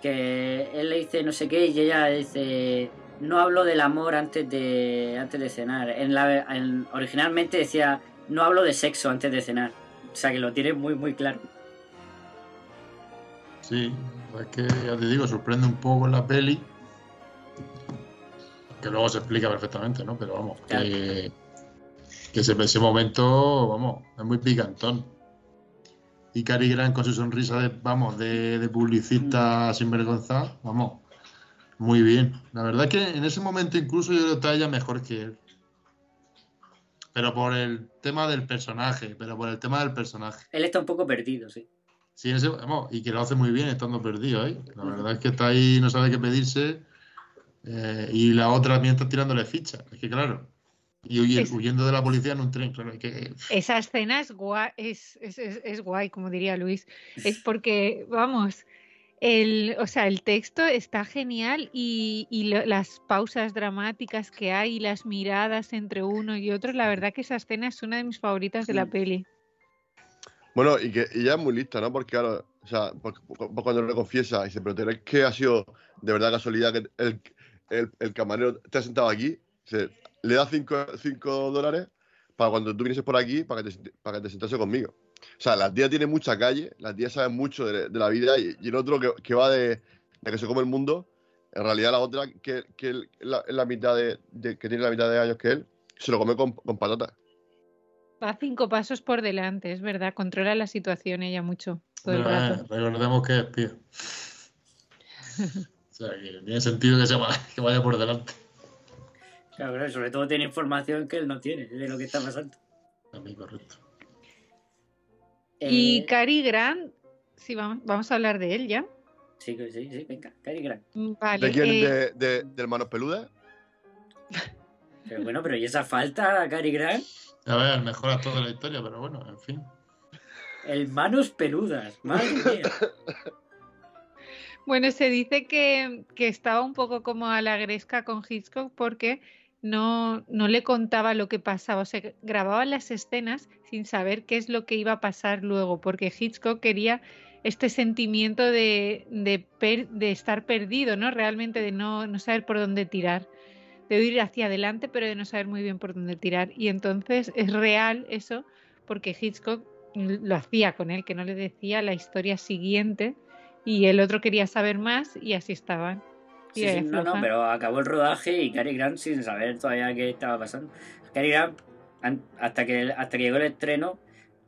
que él le dice no sé qué y ella dice no hablo del amor antes de antes de cenar. En la, en- originalmente decía no hablo de sexo antes de cenar. O sea que lo tiene muy muy claro. Sí, es que ya te digo, sorprende un poco la peli. Que luego se explica perfectamente, ¿no? Pero vamos, que, que ese, ese momento, vamos, es muy picantón. Y Cary Grant con su sonrisa de, vamos, de, de publicista sinvergonza, vamos, muy bien. La verdad es que en ese momento incluso yo está ella mejor que él. Pero por el tema del personaje, pero por el tema del personaje. Él está un poco perdido, sí. Sí, ese- vamos, y que lo hace muy bien estando perdido, ¿eh? La verdad es que está ahí, no sabe qué pedirse. Eh, y la otra mientras tirándole ficha. Es que claro. Y huye- Es- huyendo de la policía en un tren, claro. que, Esa escena es guay, es, es, es- es guay, como diría Luis. Es porque, vamos, el, o sea, el texto está genial y, y lo- las pausas dramáticas que hay y las miradas entre uno y otro, la verdad que esa escena es una de mis favoritas de la peli. Bueno, y que y ella es muy lista, ¿no? Porque, claro, o sea, porque- porque cuando le confiesa, dice, pero ¿te crees que ha sido de verdad casualidad que el, el, el camarero te ha sentado aquí? Dice, le da 5 dólares para cuando tú vienes por aquí, para que te, para que te sentase conmigo. O sea, la tía tiene mucha calle, la tía sabe mucho de, de la vida y, y el otro que, que va de, de que se come el mundo, en realidad la otra que, que él- la, la mitad de, de- que tiene la mitad de años que él, se lo come con, con patatas. Va cinco pasos por delante, es verdad, controla la situación ella mucho todo el Pero, eh, rato. recordemos que es espía. *laughs* O sea, que tiene sentido que, se va- *laughs* que vaya por delante. Claro, claro, sobre todo tiene información que él no tiene de lo que está pasando. También correcto. Y Eh, Cary Grant, sí, vamos, vamos a hablar de él ya. Sí, sí, sí, venga, Cary Grant. Mm, Vale, ¿De quién? eh, ¿De, de, del Manos Peludas? *laughs* Pero bueno, pero ¿y esa falta, Cary Grant? A ver, el mejor actor de la historia, pero bueno, en fin. El manos peludas, madre mía. *laughs* Bueno, se dice que, que estaba un poco como a la gresca con Hitchcock porque no, no le contaba lo que pasaba. O sea, grababan las escenas sin saber qué es lo que iba a pasar luego, porque Hitchcock quería este sentimiento de, de, per- de estar perdido, ¿no? Realmente de no, no saber por dónde tirar. De ir hacia adelante, pero de no saber muy bien por dónde tirar. Y entonces es real eso, porque Hitchcock lo hacía con él, que no le decía la historia siguiente y el otro quería saber más y así estaban. Sí, sí, no, no, pero acabó el rodaje y Cary Grant sin saber todavía qué estaba pasando. Cary Grant, an- hasta que, hasta que llegó el estreno,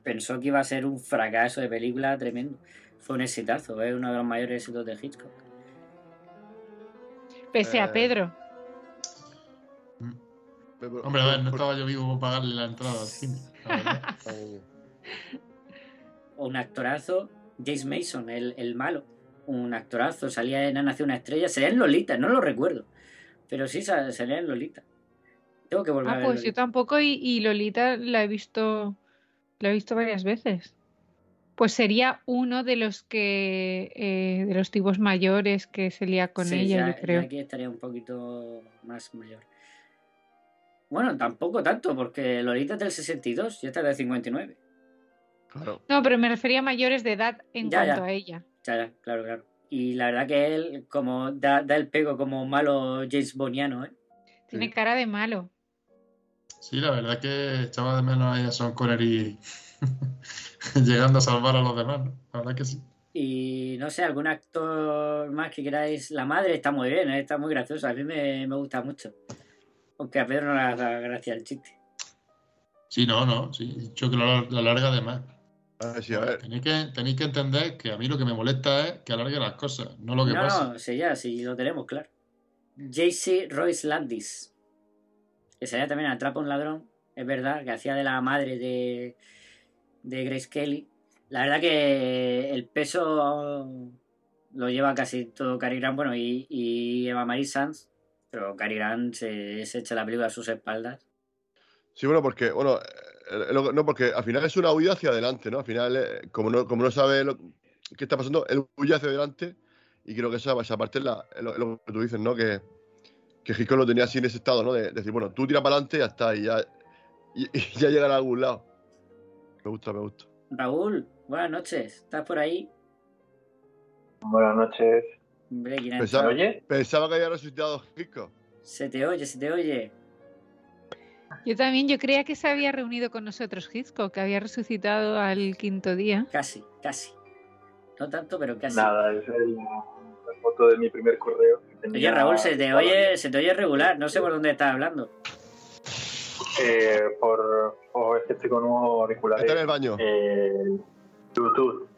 pensó que iba a ser un fracaso de película tremendo. Fue un exitazo, es uno de los mayores éxitos de Hitchcock. Pese Eh, a Pedro. Hombre, a ver, no estaba yo vivo para pagarle la entrada al cine. *laughs* un actorazo, James Mason, el, el malo. Un actorazo, salía en Ha nacido una estrella, salía en Lolita, no lo recuerdo. Pero sí sa- salía en Lolita. Tengo que volver a Ah, ver pues yo tampoco y, y Lolita la he visto, la he visto varias veces. Pues sería uno de los que, eh, de los tipos mayores que se lía con Sí, ella, ya- yo creo. ya aquí estaría un poquito más mayor. Bueno, tampoco tanto, porque Lolita es del 62 y esta es del 59. Claro. No, pero me refería a mayores de edad en Ya, cuanto ya. a ella. Ya, ya, claro, claro. Y la verdad que él como da, da el pego como malo James Boniano, ¿eh? Tiene cara de malo. Sí, la verdad que echaba de menos a Son Connery *laughs* llegando a salvar a los demás, ¿no? La verdad que sí. Y no sé, algún actor más que queráis. La madre está muy bien, ¿eh? está muy graciosa. A mí me, me gusta mucho. Aunque a Pedro no le da gracia el chiste. Sí, no, no, sí. He dicho que lo, lo alarga de más. A ver, sí, a ver. Tenéis que, tenéis que entender que a mí lo que me molesta es que alargue las cosas, no lo que no, pasa. no, sí, ya, sí, lo tenemos, claro. JC Royce Landis. Que salía también en Atrapa a un ladrón. Es verdad, que hacía de la madre de, de Grace Kelly. La verdad que el peso lo lleva casi todo Cary Grant, bueno, y, y Eva Marie Sanz, pero Cary Grant se, se echa la película a sus espaldas. Sí, bueno, porque, bueno, eh, no, porque al final es una huida hacia adelante, ¿no? Al final, eh, como no, como no sabe lo, qué está pasando, él huye hacia adelante y creo que esa, esa parte es, la, es lo, es lo que tú dices, ¿no? Que, que Hitchcock lo tenía así en ese estado, ¿no? De, decir, bueno, tú tira para adelante y ya está, y ya, y, y *laughs* ya llegará a algún lado. Me gusta, me gusta. Raúl, buenas noches, ¿estás por ahí? Buenas noches. Hombre, ¿quién Pensaba, entrado? pensaba que había resucitado Hitchcock. Se te oye, se te oye. Yo también, yo creía que se había reunido con nosotros Hitchcock, que había resucitado al quinto día. Casi, casi. No tanto, pero casi. Nada, es el- la foto de mi primer correo. que Oye, Raúl, se te oye, se te oye regular, no sé por dónde estás hablando. Eh, por, por es que estoy con unos auriculares. Está en el baño. Eh, Bluetooth.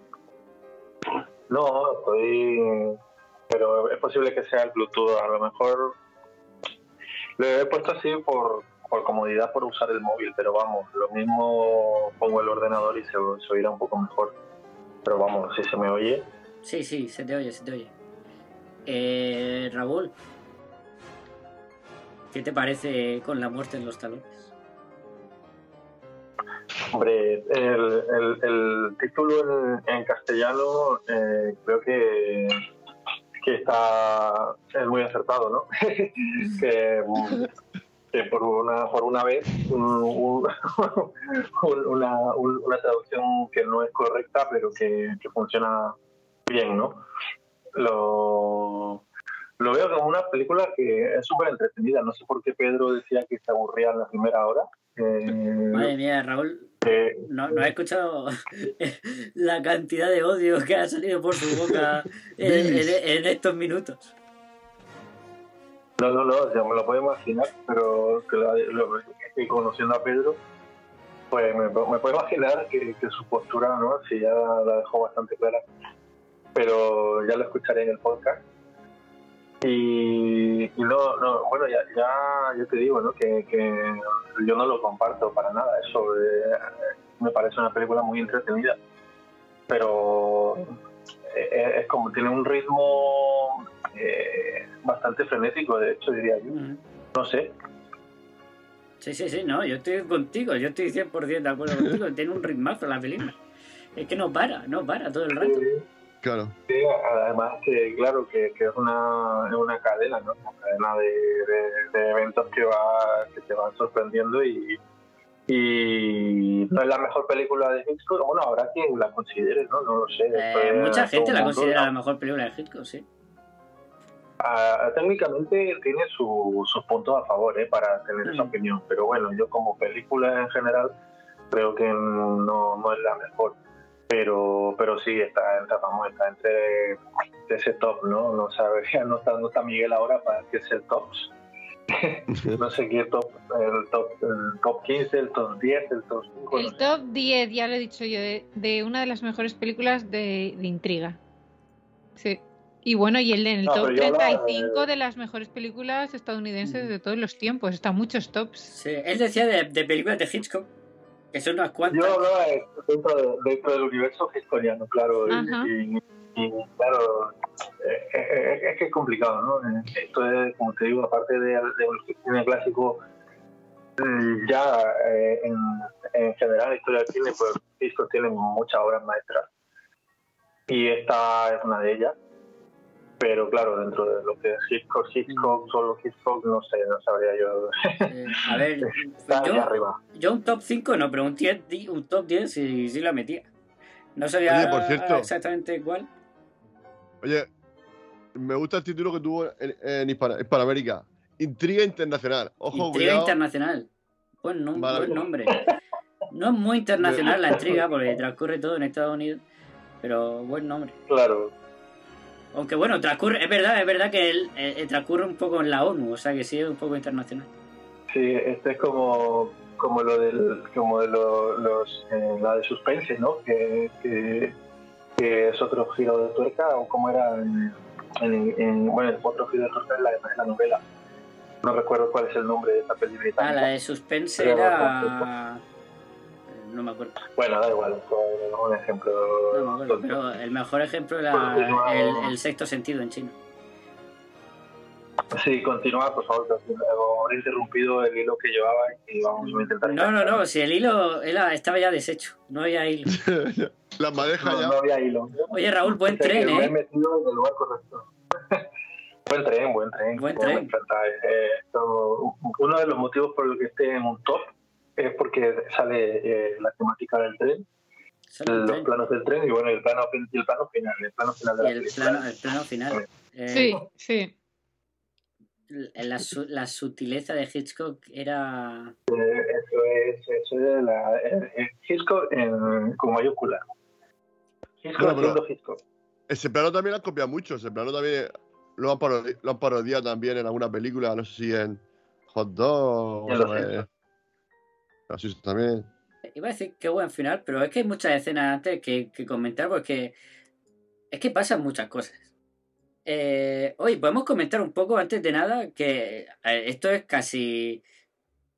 No, estoy. Pero es posible que sea el Bluetooth. A lo mejor lo he puesto así por, por comodidad, por usar el móvil. Pero vamos, lo mismo pongo el ordenador y se, se oirá un poco mejor. Pero vamos, si se me oye. Sí, sí, se te oye, se te oye. Eh, Raúl, ¿qué te parece con la muerte en los talones? Hombre, el, el, el título en, en castellano eh, creo que, que está es muy acertado, ¿no? *laughs* que, que por una por una vez un- un- *laughs* un- una, un- una traducción que no es correcta, pero que, que funciona bien, ¿no? Lo, lo veo como una película que es súper entretenida. No sé por qué Pedro decía que se aburría en la primera hora. Eh, Madre mía, Raúl, eh, no, no he escuchado *laughs* la cantidad de odio que ha salido por su boca *laughs* en, en- en estos minutos. No, no, no, ya me lo puedo imaginar, pero que la- lo- que conociendo a Pedro, pues me, puedo imaginar que, su postura, ¿no? Si ya la dejó bastante clara, pero ya lo escucharé en el podcast. Y, no, no, bueno, ya, ya, ya te digo, ¿no? Que, que yo no lo comparto para nada, eso eh, me parece una película muy entretenida, pero eh, es como tiene un ritmo eh, bastante frenético, de hecho, diría yo. No sé. Sí, sí, sí, no, yo estoy contigo, yo estoy 100% de acuerdo contigo, *laughs* tiene un ritmazo la película. Es que no para, no para todo el rato. Claro. Sí, además que, claro, que, que es, una, es una cadena, ¿no? Una cadena de, de- de eventos que, va, que te van sorprendiendo y, y no es la mejor película de Hitchcock. Bueno, habrá quien la considere, ¿no? No lo sé. Eh, mucha gente la considera ¿no? la mejor película de Hitchcock, sí. Ah, técnicamente tiene su- sus puntos a favor ¿eh? para tener esa opinión, pero bueno, yo como película en general creo que no, no es la mejor, pero pero sí está, está, vamos, está entre ese top, ¿no? No sabría, *laughs* no está, no está Miguel ahora para que es el top. *laughs* no sé qué top, el top, el top 15, el top 10, el top 5. no El sé. top 10, ya lo he dicho yo, de, de una de las mejores películas de, de intriga. Sí. Y bueno, y el en el No, top pero yo hablaba de- 35 de las mejores películas estadounidenses de todos los tiempos. Están muchos tops. Sí, él decía de, de películas de Hitchcock, que son unas cuantas. Yo hablaba dentro, de- dentro del universo historiano, claro. y- Ajá. Y, y, claro, eh, eh, es que es complicado, ¿no? Eh, Esto es, como te digo, aparte de, de un cine clásico, mm, ya eh, en, en general la historia del cine, pues Hitchcock tiene muchas obras maestras. Y esta es una de ellas. Pero claro, dentro de lo que es Hitchcock, Hitchcock, solo Hitchcock, no sé, no sabría yo. Eh, a ver, *laughs* Está ahí yo, arriba. yo un top 5 no, pero un, 10 di- un top 10 sí, sí la metía. No sabía Oye, por cierto. exactamente cuál. Oye, me gusta el título que tuvo en, en Hispana- Hispanoamérica. Intriga internacional. Ojo, Intriga cuidado. internacional. Buen, nom- Vale. buen nombre. No es muy internacional la *laughs* intriga porque transcurre todo en Estados Unidos, pero buen nombre. Claro. Aunque bueno, transcurre, es verdad, es verdad que él, eh, eh, transcurre un poco en la ONU, o sea que sí es un poco internacional. Sí, este es como, como lo del, como de lo- los, eh, la de suspense, ¿no? Que, que, que es otro giro de tuerca, o como era en, en- en- bueno, el otro giro de tuerca es la, es la novela. No recuerdo cuál es el nombre de esta película. Ah, la de suspense era. No me acuerdo. Bueno, da igual, fue un ejemplo. No me acuerdo, pero el mejor ejemplo era el, el sexto sentido en chino. Sí, continúa, por favor, interrumpido el hilo que llevaba y vamos a intentar. No, no, no, si el hilo era, estaba ya deshecho, no había hilo. *laughs* La madeja no, ya. no había hilo. Oye, Raúl, buen O sea, que tren, Me he ¿eh? metido en el lugar correcto. *laughs* buen tren, buen tren. Buen Me tren. encanta. Eh, esto- uno de los motivos por los que esté en un top es porque sale eh, la temática del tren, los tren. planos del tren y bueno, el plano, el final, el plano final de Y la el película. plano, el plano final. Eh, Sí, sí. La, la sutileza de Hitchcock era. Eh, Eso es, eso es la, eh, Hitchcock en, con mayúscula. Hitchcock haciendo Hitchcock. Ese plano también lo han copiado mucho. Ese plano también lo han, parodi- lo han parodiado también en alguna película, no sé si en Hot Dog en Los o Simpsons. Los Simpsons también. Iba a decir qué buen final, pero es que hay muchas escenas antes que, que comentar porque es que pasan muchas cosas. Eh, oye, podemos comentar un poco antes de nada que eh, esto es casi.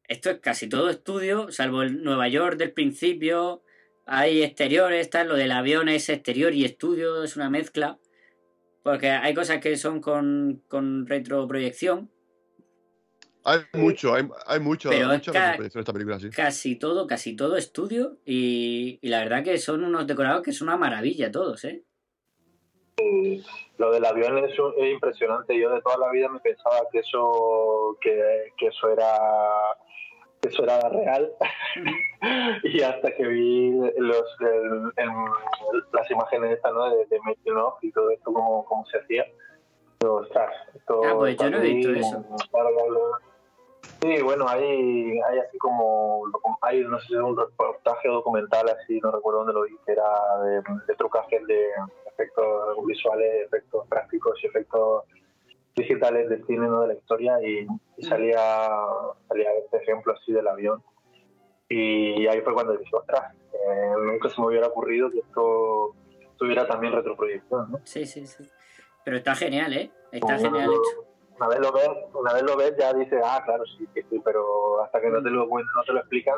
Esto es casi todo estudio, salvo el Nueva York del principio. Hay exteriores, está lo del avión es exterior y estudio, es una mezcla. Porque hay cosas que son con, con retroproyección, Hay mucho, hay, hay mucho, Pero referencia en esta película, sí. casi todo, casi todo estudio. Y, y la verdad que son unos decorados que son una maravilla todos, ¿eh? Lo del avión es, impresionante. Yo de toda la vida me pensaba que eso, que, que eso era que eso era real *laughs* y hasta que vi los el- el- las imágenes estas ¿no? de, de making y todo esto cómo, cómo se hacía digo, ostras, esto Ah, pues yo no he visto eso. claro, claro. Sí bueno hay hay así como hay no sé si es un reportaje o documental así no recuerdo dónde lo vi que era de, de trucajes de efectos visuales efectos prácticos y efectos digitales del cine ¿no? de la historia y, y salía salía este ejemplo así del avión y ahí fue cuando dije ostras eh, nunca se me hubiera ocurrido que esto tuviera también retroproyección ¿no? Sí, sí, sí. Pero está genial, ¿eh? Está genial hecho. Una vez lo ves una vez lo ves ya dices ah claro sí sí, sí pero hasta que no te lo no te lo explican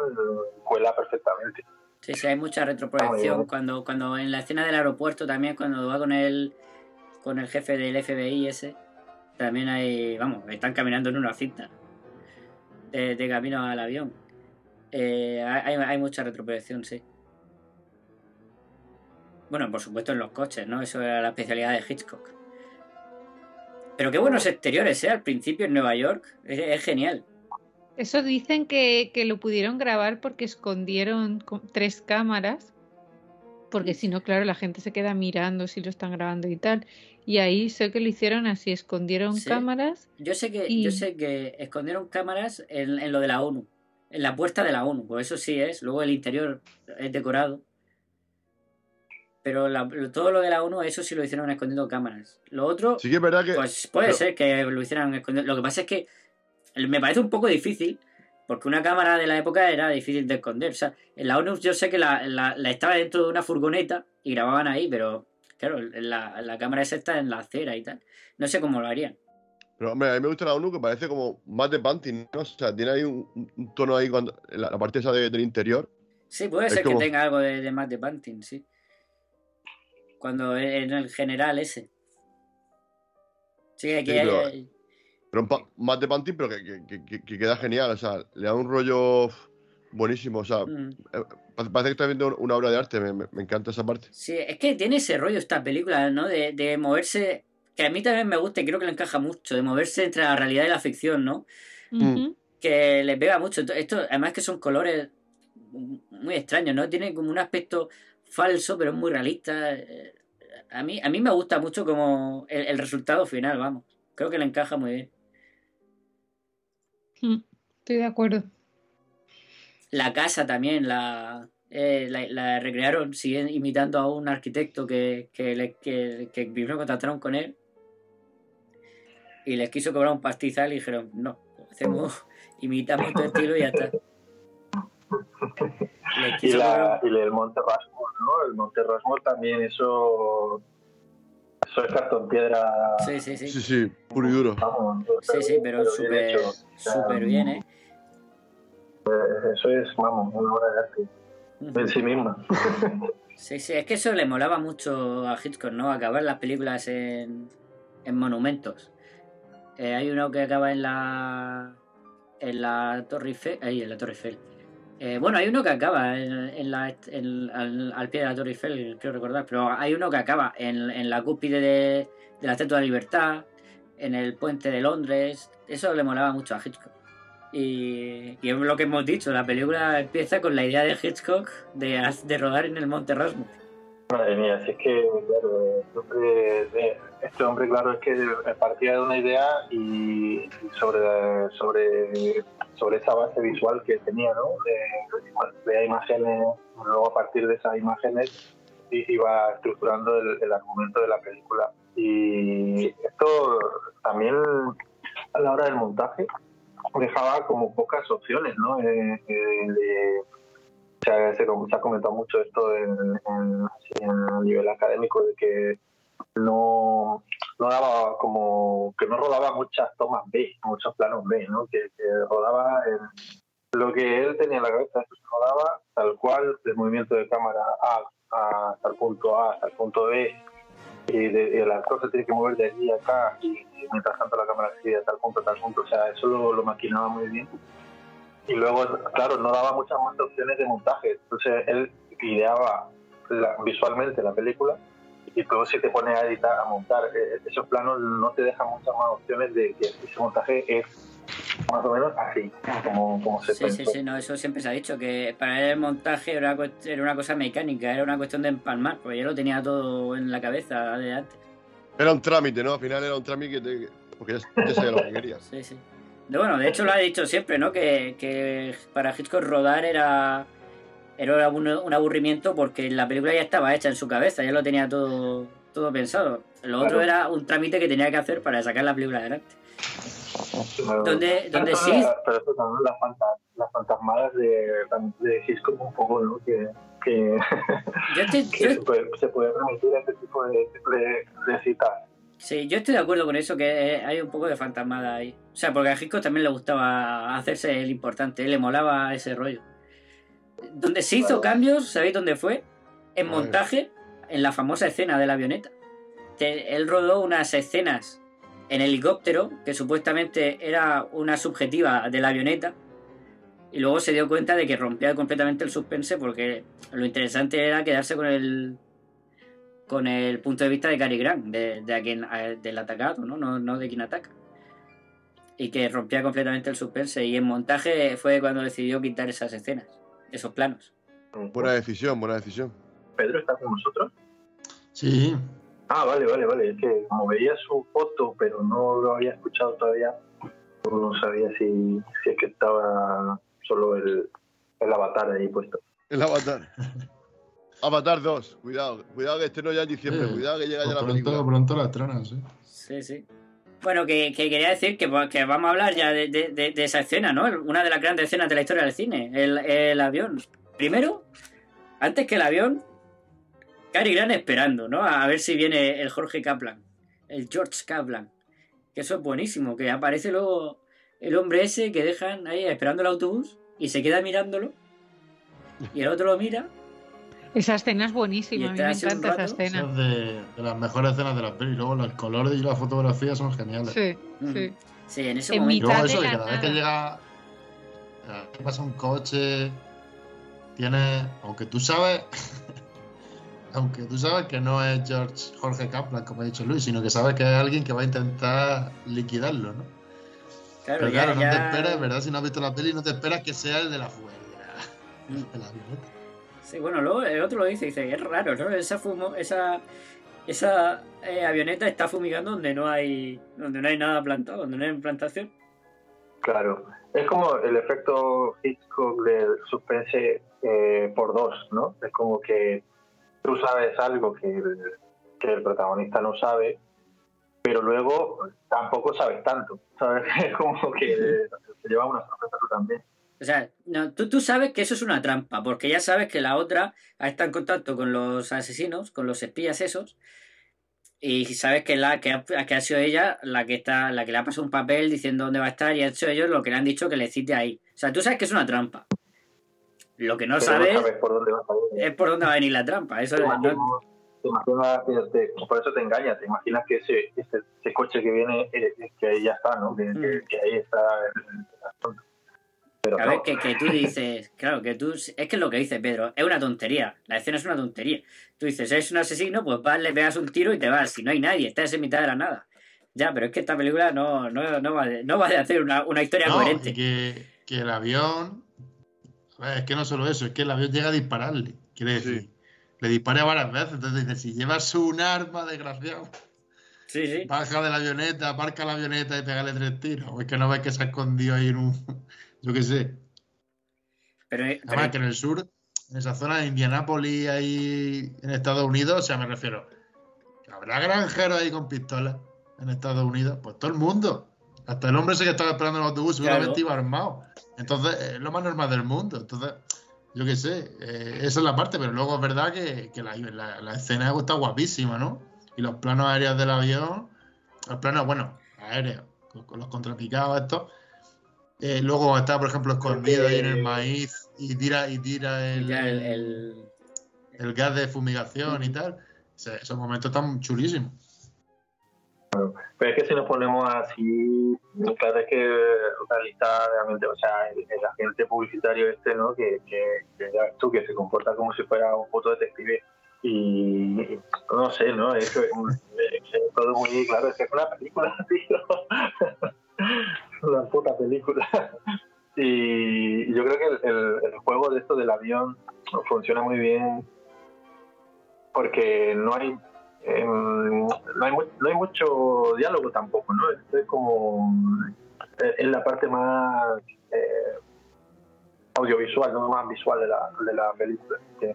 cuela perfectamente Sí, sí, hay mucha retroproyección. bien. Cuando, cuando en la escena del aeropuerto también, cuando va con el, con el jefe del FBI ese, también hay, vamos, están caminando en una cinta de, de camino al avión. Eh, hay, hay mucha retroproyección, sí. Bueno, por supuesto en los coches, ¿no? Eso era la especialidad de Hitchcock. Pero qué buenos exteriores, ¿eh? Al principio en Nueva York. Es, es genial. Eso dicen que, que lo pudieron grabar porque escondieron co- tres cámaras. Porque si no, claro, la gente se queda mirando si lo están grabando y tal. Y ahí sé que lo hicieron así, escondieron Sí. cámaras. Yo sé que, Y- yo sé que escondieron cámaras en, en lo de la ONU, en la puerta de la ONU, pues eso sí es, luego el interior es decorado. Pero la- todo lo de la ONU, eso sí lo hicieron escondiendo cámaras. Lo otro, Sí que es verdad que. pues puede pero- ser que lo hicieran escondiendo. Lo que pasa es que me parece un poco difícil, porque una cámara de la época era difícil de esconder. O sea, en la ONU yo sé que la, la- la estaba dentro de una furgoneta y grababan ahí, pero claro, la, la cámara esa está en la acera y tal. No sé cómo lo harían. Pero hombre, a mí me gusta la ONU que parece como más de Bunting, ¿no? O sea, tiene ahí un, un tono ahí cuando. La, la parte esa de- del interior. Sí, puede Es ser como- que tenga algo de, de más de Pantin, sí. Cuando en el general ese. Sí, aquí Sí, hay- pero- hay- Pero un pa- más de Bunting, pero que, que- que- que- que queda genial. O sea, le da un rollo buenísimo. O sea, Mm. eh, pa- parece que estás viendo una obra de arte. Me, me- me encanta esa parte. Sí, es que tiene ese rollo esta película, ¿no? De, de moverse, que a mí también me gusta y creo que le encaja mucho, de moverse entre la realidad y la ficción, ¿no? Que le pega mucho. Esto, además que son colores muy extraños, ¿no? Tiene como un aspecto falso, pero es muy realista. Eh, A mí, a mí me gusta mucho como el, el resultado final, vamos. Creo que le encaja muy bien. Mm, Estoy de acuerdo. La casa también la, eh, la, la recrearon, siguen imitando a un arquitecto que, que, le- que, que primero contrataron con él y les quiso cobrar un pastizal y dijeron, no, hacemos, *laughs* imitamos tu estilo y ya está. *laughs* Y, la, el Monte Rushmore, ¿no? El Monte Rushmore también, eso, eso es cartón piedra. Sí, sí, sí. Sí, sí, puro y duro. Vamos, Sí, sí, pero bien súper súper bien, ¿eh? eh, Eso es, vamos, una obra de arte. en sí misma. *laughs* Sí, sí, es que eso le molaba mucho a Hitchcock, ¿no? Acabar las películas en, en monumentos. Eh, hay uno que acaba en la en la Torre Eiffel, ahí en la Torre Eiffel. Eh, bueno, hay uno que acaba al, pie de la Torre Eiffel, creo recordar, pero hay uno que acaba en, la cúspide de, la Estatua de Libertad, en el puente de Londres. Eso le molaba mucho a Hitchcock. Y, es lo que hemos dicho, la película empieza con la idea de Hitchcock de, de rodar en el Monte Rushmore. Madre mía, si es que, eh, este hombre, claro, es que partía de una idea y sobre, sobre, sobre esa base visual que tenía, ¿no? De, imágenes, luego a partir de esas imágenes iba estructurando el, argumento de la película. Y esto también a la hora del montaje dejaba como pocas opciones, ¿no? Eh, eh, se ha, se, ha comentado mucho esto en, en- nivel académico de que no, no daba como que no rodaba muchas tomas B, muchos planos B, ¿no? que, rodaba lo que él tenía en la cabeza, rodaba tal cual, el movimiento de cámara A, hasta el punto A, hasta el punto B, y, de- y el actor tiene que mover de allí a acá, y, mientras tanto la cámara sigue a tal punto, a tal punto, o sea, eso lo maquinaba muy bien y luego, claro, no daba muchas más opciones de montaje. Entonces él ideaba la- visualmente la película y luego si te pones a editar, a montar eh, esos planos, no te dejan muchas más opciones de que ese montaje es más o menos así, como, como se Sí, pensó. sí, sí, no, eso siempre se ha dicho, que para él el montaje era una, era una cosa mecánica, era una cuestión de empalmar, porque ya lo tenía todo en la cabeza de antes. Era un trámite, ¿no? Al final era un trámite que te- porque ya, ya sabía lo que querías. Sí, sí. De- Bueno, de hecho lo ha dicho siempre, ¿no? Que, que para Hitchcock rodar era, era un, un aburrimiento porque la película ya estaba hecha en su cabeza, ya lo tenía todo, todo pensado. Lo otro era un trámite que tenía que hacer para sacar la película adelante. Claro. Donde- donde Pero sí- Pero eso también las, fanta- las fantasmadas de, de Hitchcock un poco, ¿no? Que, que, yo- *laughs* se, puede, se puede permitir este tipo de, de, de citas. Sí, yo estoy de acuerdo con eso, que eh, hay un poco de fantasmada ahí. O sea, porque a Hitchcock también le gustaba hacerse el importante, le molaba ese rollo. Donde se hizo cambios, ¿sabéis dónde fue? En montaje, en la famosa escena de la avioneta. Él rodó unas escenas en helicóptero, que supuestamente era una subjetiva de la avioneta, y luego se dio cuenta de que rompía completamente el suspense porque lo interesante era quedarse con el con el punto de vista de Cary Grant, de, de a quien, a- del atacado, ¿no? ¿no? No de quien ataca. Y que rompía completamente el suspense. Y en montaje fue cuando decidió quitar esas escenas, esos planos. Buena decisión, buena decisión. ¿Pedro está con nosotros? Sí, Ah, vale, vale, vale. Es que como veía su foto, pero no lo había escuchado todavía, pues no sabía si, si es que estaba solo el, el avatar ahí puesto. El Avatar. *laughs* Avatar 2, cuidado, cuidado que este no ya en diciembre, Sí. cuidado que llega ya la pronto, película. pronto la estrenan, sí. Sí, sí. Bueno, que, que quería decir que, pues, que vamos a hablar ya de, de- de- de esa escena, ¿no? Una de las grandes escenas de la historia del cine, el, el avión. Primero, antes que el avión, Cary Grant esperando, ¿no? A ver si viene el Jorge Kaplan, el George Kaplan. Que eso es buenísimo, que aparece luego el hombre ese que dejan ahí esperando el autobús y se queda mirándolo. Y el otro lo mira. Esa escena es buenísima, a mí me encanta esa escena. Es de, de las mejores escenas de la peli. Luego el color y la fotografía son geniales. Sí, Mm. sí. Sí, en ese En momento. Y luego mitad eso, de que la cada vez que llega. Cada vez que pasa un coche. Tiene. Aunque tú sabes. *laughs* aunque tú sabes que no es George Jorge Kaplan, como ha dicho Luis, sino que sabes que es alguien que va a intentar liquidarlo, ¿no? Claro, Pero ya- claro, no ya- te esperas, ¿verdad? Si no has visto la peli, no te esperas que sea el de la. Mm. *laughs* de la avioneta. Sí, bueno, luego el otro lo dice, dice, es raro, ¿no? Esa fumo, esa, esa eh, avioneta está fumigando donde no hay, donde no hay nada plantado, donde no hay plantación. Claro. Es como el efecto Hitchcock del suspense eh, por dos, ¿no? Es como que tú sabes algo que el, que el protagonista no sabe, pero luego tampoco sabes tanto, ¿sabes? *laughs* Es como que te lleva una sorpresa tú también. O sea, no, tú, tú sabes que eso es una trampa, porque ya sabes que la otra está en contacto con los asesinos, con los espías esos, y sabes que la que ha, que ha sido ella la que está, la que le ha pasado un papel diciendo dónde va a estar, y ha hecho ellos lo que le han dicho que le cite ahí. O sea, tú sabes que es una trampa. Lo que no Pero sabes sabes por dónde va a salir. es por dónde va a venir la trampa. Eso Te no- imaginas- te imaginas que te- por eso te engaña, te imaginas que ese, ese, ese coche que viene, eh, eh, que ahí ya está, ¿no? Que, que- que ahí está el, el asunto. Pero no, ver, que, que tú dices, claro, que tú, es que es lo que dice Pedro, es una tontería, la escena es una tontería. Tú dices, eres un asesino, pues vas, le pegas un tiro y te vas, si no hay nadie, estás en mitad de la nada. Ya, pero es que esta película no, no, no, va, de, no va de hacer una, una historia No, coherente. que, que el avión. a ver, es que no solo eso, es que el avión llega a dispararle. Quiere decir, le dispara varias veces. Entonces dice: si llevas un arma, desgraciado, Sí, sí. baja de la avioneta, aparca la avioneta y pégale tres tiros. O es que no ves que se ha escondido ahí en un. Yo qué sé. Pero, eh, Además, pero- que en el sur, en esa zona de Indianápolis, ahí en Estados Unidos, o sea, me refiero. ¿Habrá granjeros ahí con pistolas en Estados Unidos? Pues todo el mundo. Hasta el hombre ese que estaba esperando el autobús seguramente Claro. iba armado. Entonces, es lo más normal del mundo. Entonces, yo qué sé, eh, esa es la parte, pero luego es verdad que, que la, la- la escena está guapísima, ¿no? Y los planos aéreos del avión, los planos, bueno, aéreos, con, con los contrapicados estos. Eh, luego está, por ejemplo, escondido ahí en el maíz y tira, y tira el, ya el- el- el gas de fumigación y tal. O sea, esos momentos están chulísimos. Pero es que si nos ponemos así, claro, es que realizar realmente, o sea, el, el agente publicitario este, ¿no? Que, que, que ya ves tú, que se comporta como si fuera un puto detective y no sé, ¿no? Es, es todo muy claro, es que es una película, *laughs* tío. Una puta película. *laughs* Y yo creo que el, juego de esto del avión funciona muy bien porque no hay em, no, hay no hay mucho diálogo tampoco, ¿no? Esto es como eh, es la parte más eh, audiovisual, no más visual de la, de la película. Que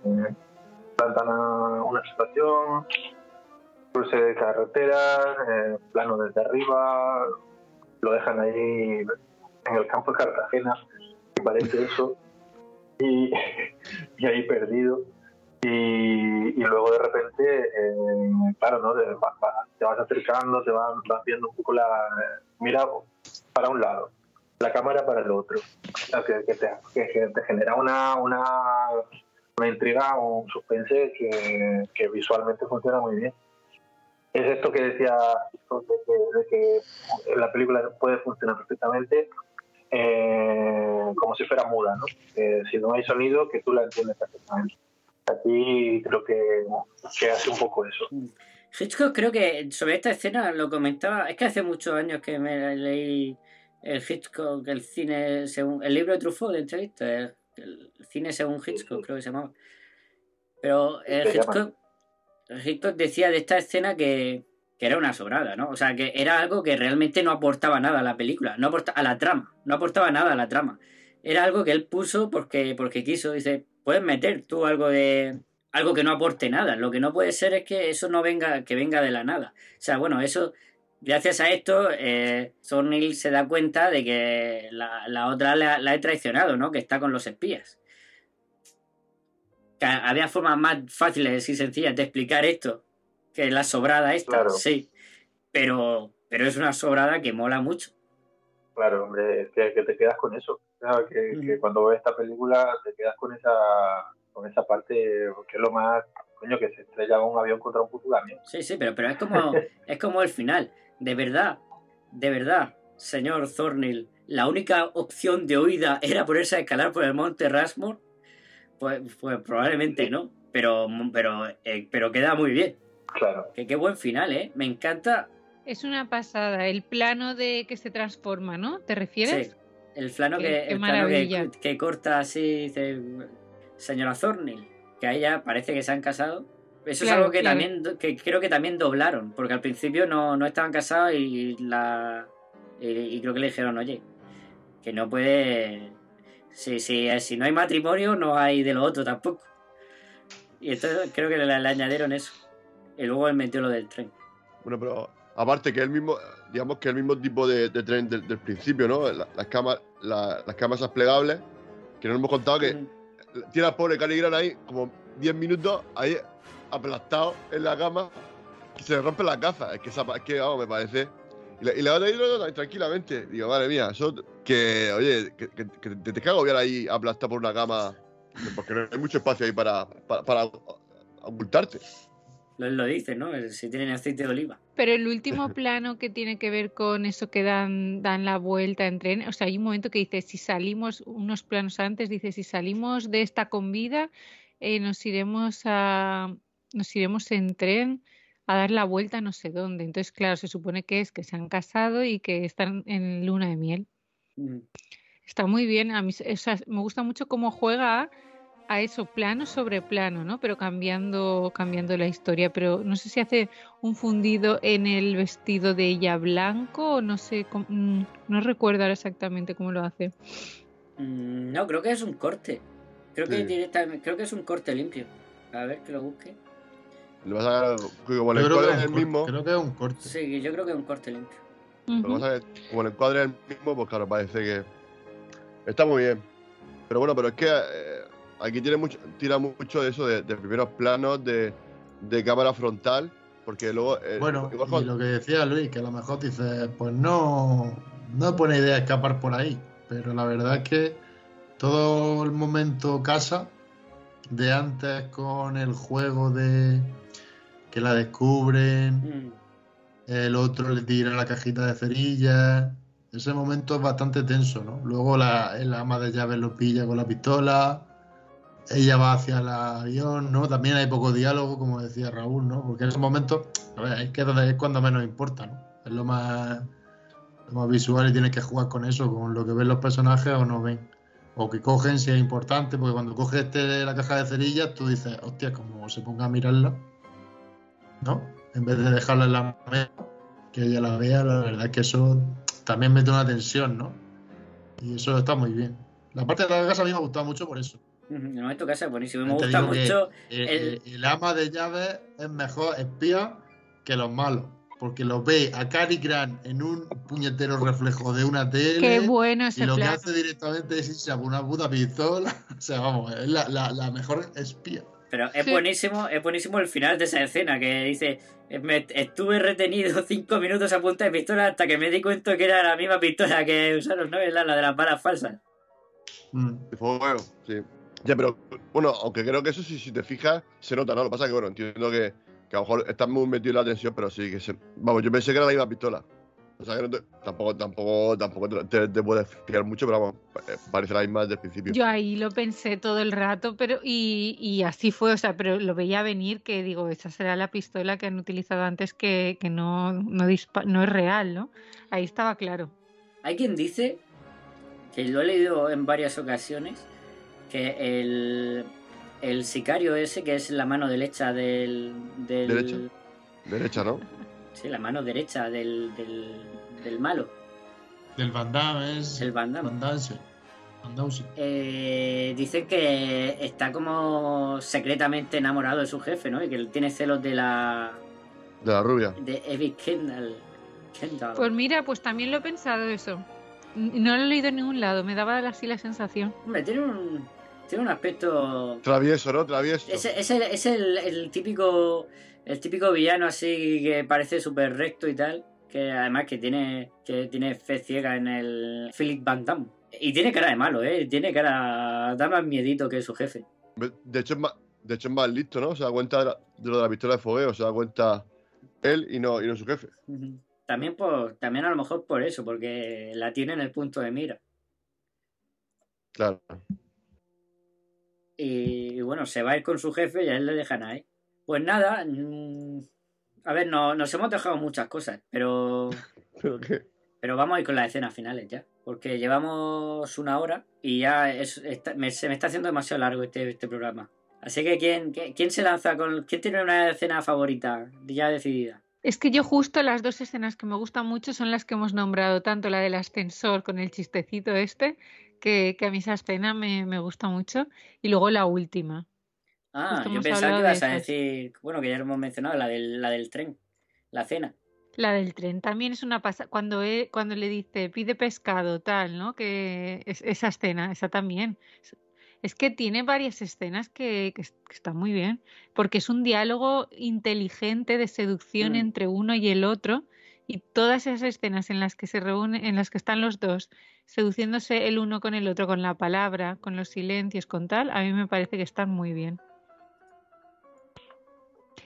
plantan una situación, cruce de carretera, eh, plano desde arriba, lo dejan ahí en el campo de Cartagena, parece eso, y, *laughs* y ahí perdido. Y, y luego de repente, eh, claro, ¿no? Te, te vas acercando, te vas, vas viendo un poco la... Mira para un lado, la cámara para el otro. O que, que te, que- te genera una, una, una intriga, un suspense que, que visualmente funciona muy bien. Es esto que decía de que, de que la película puede funcionar perfectamente eh, como si fuera muda, ¿no? Eh, si no hay sonido, que tú la entiendes perfectamente. Aquí creo que, que hace un poco eso. Hitchcock creo que sobre esta escena lo comentaba, es que hace muchos años que me leí el Hitchcock, el cine según, el libro de Truffaut de entrevista, el, el cine según Hitchcock creo que se llamaba. Pero el llama. Hitchcock, Hitchcock decía de esta escena que, que era una sobrada, ¿no? O sea, que era algo que realmente no aportaba nada a la película, no aporta, a la trama, no aportaba nada a la trama. Era algo que él puso porque, porque quiso, dice, puedes meter tú algo de algo que no aporte nada. Lo que no puede ser es que eso no venga, que venga de la nada. O sea, bueno, eso, gracias a esto, eh, se da cuenta de que la, la otra la, la he traicionado, ¿no? Que está con los espías. Que había formas más fáciles y sencillas de explicar esto que la sobrada esta, Claro. sí. Pero, pero es una sobrada que mola mucho. Claro, hombre, es que, que te quedas con eso. Claro, que, que cuando ves esta película te quedas con esa con esa parte, porque es lo más, coño, que se estrella un avión contra un puto camión. Sí, sí, pero, pero es como *laughs* es como el final. De verdad, de verdad, señor Thornhill, la única opción de huida era ponerse a escalar por el monte Rushmore. Pues, pues probablemente no. Pero, pero, eh, pero queda muy bien. Claro. Que qué buen final, ¿eh? Me encanta. Es una pasada. El plano de que se transforma, ¿no? ¿Te refieres? Sí, el plano, Qué- que, qué el plano que, corta así, dice, señora Thornhill, que a ella parece que se han casado. Eso Claro, es algo que claro. también que creo que también doblaron, porque al principio no, no estaban casados y la y, y creo que le dijeron, oye, que no puede si, si, si no hay matrimonio no hay de lo otro tampoco. Y entonces creo que le, le añadieron eso. Y luego él metió lo del tren. Bueno, pero aparte que el mismo, digamos que el mismo tipo de, de tren del, del principio, ¿no? La- las camas, la- las camas esas plegables, que nos hemos contado que tiene al pobre Cary Grant ahí como 10 minutos ahí aplastado en la cama y se le rompe la caza. Es que, esa, es que vamos, me parece. Y la, y la otra ahí no, no, tranquilamente. Digo, madre mía, eso que, oye, que, que- que te, te cago agobiar ahí aplastado por una cama Porque no hay mucho espacio ahí para, para, para ocultarte. Lo, lo dice, ¿no? Si tienen aceite de oliva. Pero el último *laughs* plano que tiene que ver con eso que dan, dan la vuelta en tren, o sea, hay un momento que dice, si salimos, unos planos antes, dice, si salimos de esta con vida, eh, nos iremos a, nos iremos en tren a dar la vuelta no sé dónde. Entonces, claro, se supone que es que se han casado y que están en luna de miel. Mm. Está muy bien, a mí, o sea, me gusta mucho cómo juega a eso, plano sobre plano, ¿no? Pero cambiando, cambiando la historia. Pero no sé si hace un fundido en el vestido de ella blanco o no sé, cómo- mm, no recuerdo ahora exactamente cómo lo hace. Mm, No, creo que es un corte. Creo que Sí. directamente, creo que es un corte limpio. A ver que lo busque. Le vas a como el Yo creo que encuadre es el mismo, Creo que es un corte. Sí, yo creo que es un corte limpio. lo que pasa es que como el encuadre es el mismo, pues claro, parece que está muy bien. Pero bueno, pero es que eh, aquí tiene mucho, tira mucho de eso, de, de primeros planos, de, de cámara frontal, porque luego... eh, Bueno, igual y lo que decía Luis, que a lo mejor dice, pues no, no es buena idea escapar por ahí, pero la verdad es que todo el momento casa de antes con el juego de que la descubren, Mm. el otro le tira la cajita de cerillas, ese momento es bastante tenso, ¿no? Luego la, el ama de llaves lo pilla con la pistola, ella va hacia el avión, ¿no? También hay poco diálogo, como decía Raúl, ¿no? Porque en ese momento, a ver, es que es donde- es cuando menos importa, ¿no? Es lo más, lo más visual y tienes que jugar con eso, con lo que ven los personajes o no ven. O que cogen si es importante, porque cuando coges este, la caja de cerillas, tú dices, hostia, como se ponga a mirarla, ¿no? En vez de dejarla en la mesa, que ella la vea, la verdad es que eso también mete una tensión, ¿no? Y eso está muy bien. La parte de la casa a mí me ha gustado mucho por eso. El momento casa es buenísimo. Me Te gusta mucho el, el- el ama de llaves es mejor espía que los malos. Porque lo ve a Cary Grant en un puñetero reflejo de una tele. Qué bueno ese Y lo que hace directamente es irse a una puta pistola. *laughs* O sea, vamos, es la, la- la mejor espía. Pero es Sí. buenísimo, es buenísimo el final de esa escena que dice "Eh, me estuve retenido *laughs* cinco minutos a punta de pistola hasta que me di cuenta que era la misma pistola que usaron, ¿no? Es la, la de las balas falsas. Mm. De fuego, sí. Ya, pero bueno, aunque creo que eso sí, si te fijas, se nota, ¿no? Lo que pasa es que, bueno, entiendo que, que a lo mejor estás muy metido en la tensión, pero sí que se. Vamos, yo pensé que era la misma pistola. O sea, que no te- tampoco, tampoco, tampoco te, te- puedes fiar mucho, pero vamos, eh, parece la misma desde el principio. Yo ahí lo pensé todo el rato, pero y, y así fue, o sea, pero lo veía venir que digo, esa será la pistola que han utilizado antes que, que no, no, dispa- no es real, ¿no? Ahí estaba claro. Hay quien dice, que lo he leído en varias ocasiones, que el, el sicario ese, que es la mano derecha del... del Derecha. Derecha, ¿no? *laughs* Sí, la mano derecha del, del, del malo, Del Van Damme es. el Van Damme. Van Damme, sí. Van Damme, sí. Eh, dicen que está como secretamente enamorado de su jefe, ¿no? Y que él tiene celos de la... De la rubia. de Evie Kendall. Kendall. Pues mira, pues también lo he pensado eso. No lo he leído en ningún lado, me daba así la sensación. Hombre, tiene un, tiene un aspecto... Travieso, ¿no? Travieso. Es, es el, es el, el típico el típico villano así que parece súper recto y tal. Que además que tiene, que tiene fe ciega en el Philip Van Damme. Y tiene cara de malo, ¿eh? Tiene cara... Da más miedito que su jefe. De hecho, es más, de hecho, es más listo, ¿no? Se da cuenta de, la- de lo de la pistola de fogueo, se da cuenta él y no, y no su jefe. También por, también a lo mejor por eso, porque la tiene en el punto de mira. Claro. Y, y bueno, se va a ir con su jefe y a él le dejan ahí. Pues nada, mm, a ver, no, nos hemos dejado muchas cosas, pero, *laughs* ¿Pero qué? pero vamos a ir con las escenas finales ya. Porque llevamos una hora y ya es- está- me- se me está haciendo demasiado largo este, este programa. Así que ¿quién, quién, quién se lanza con... ¿Quién tiene una escena favorita ya decidida? Es que yo justo las dos escenas que me gustan mucho son las que hemos nombrado, tanto la del ascensor con el chistecito este, que, que a mí esa escena me, me gusta mucho, y luego la última. Ah, Justo yo pensaba que de ibas a decir, bueno, que ya lo hemos mencionado, la del, la del tren, la cena. La del tren también es una pasada. Cuando, cuando le dice pide pescado, tal, ¿no? Que es, esa escena, esa también. Es, que tiene varias escenas que, que están muy bien. Porque es un diálogo inteligente de seducción Mm. entre uno y el otro. Y todas esas escenas en las que se reúnen, en las que están los dos, seduciéndose el uno con el otro, con la palabra, con los silencios, con tal, a mí me parece que están muy bien.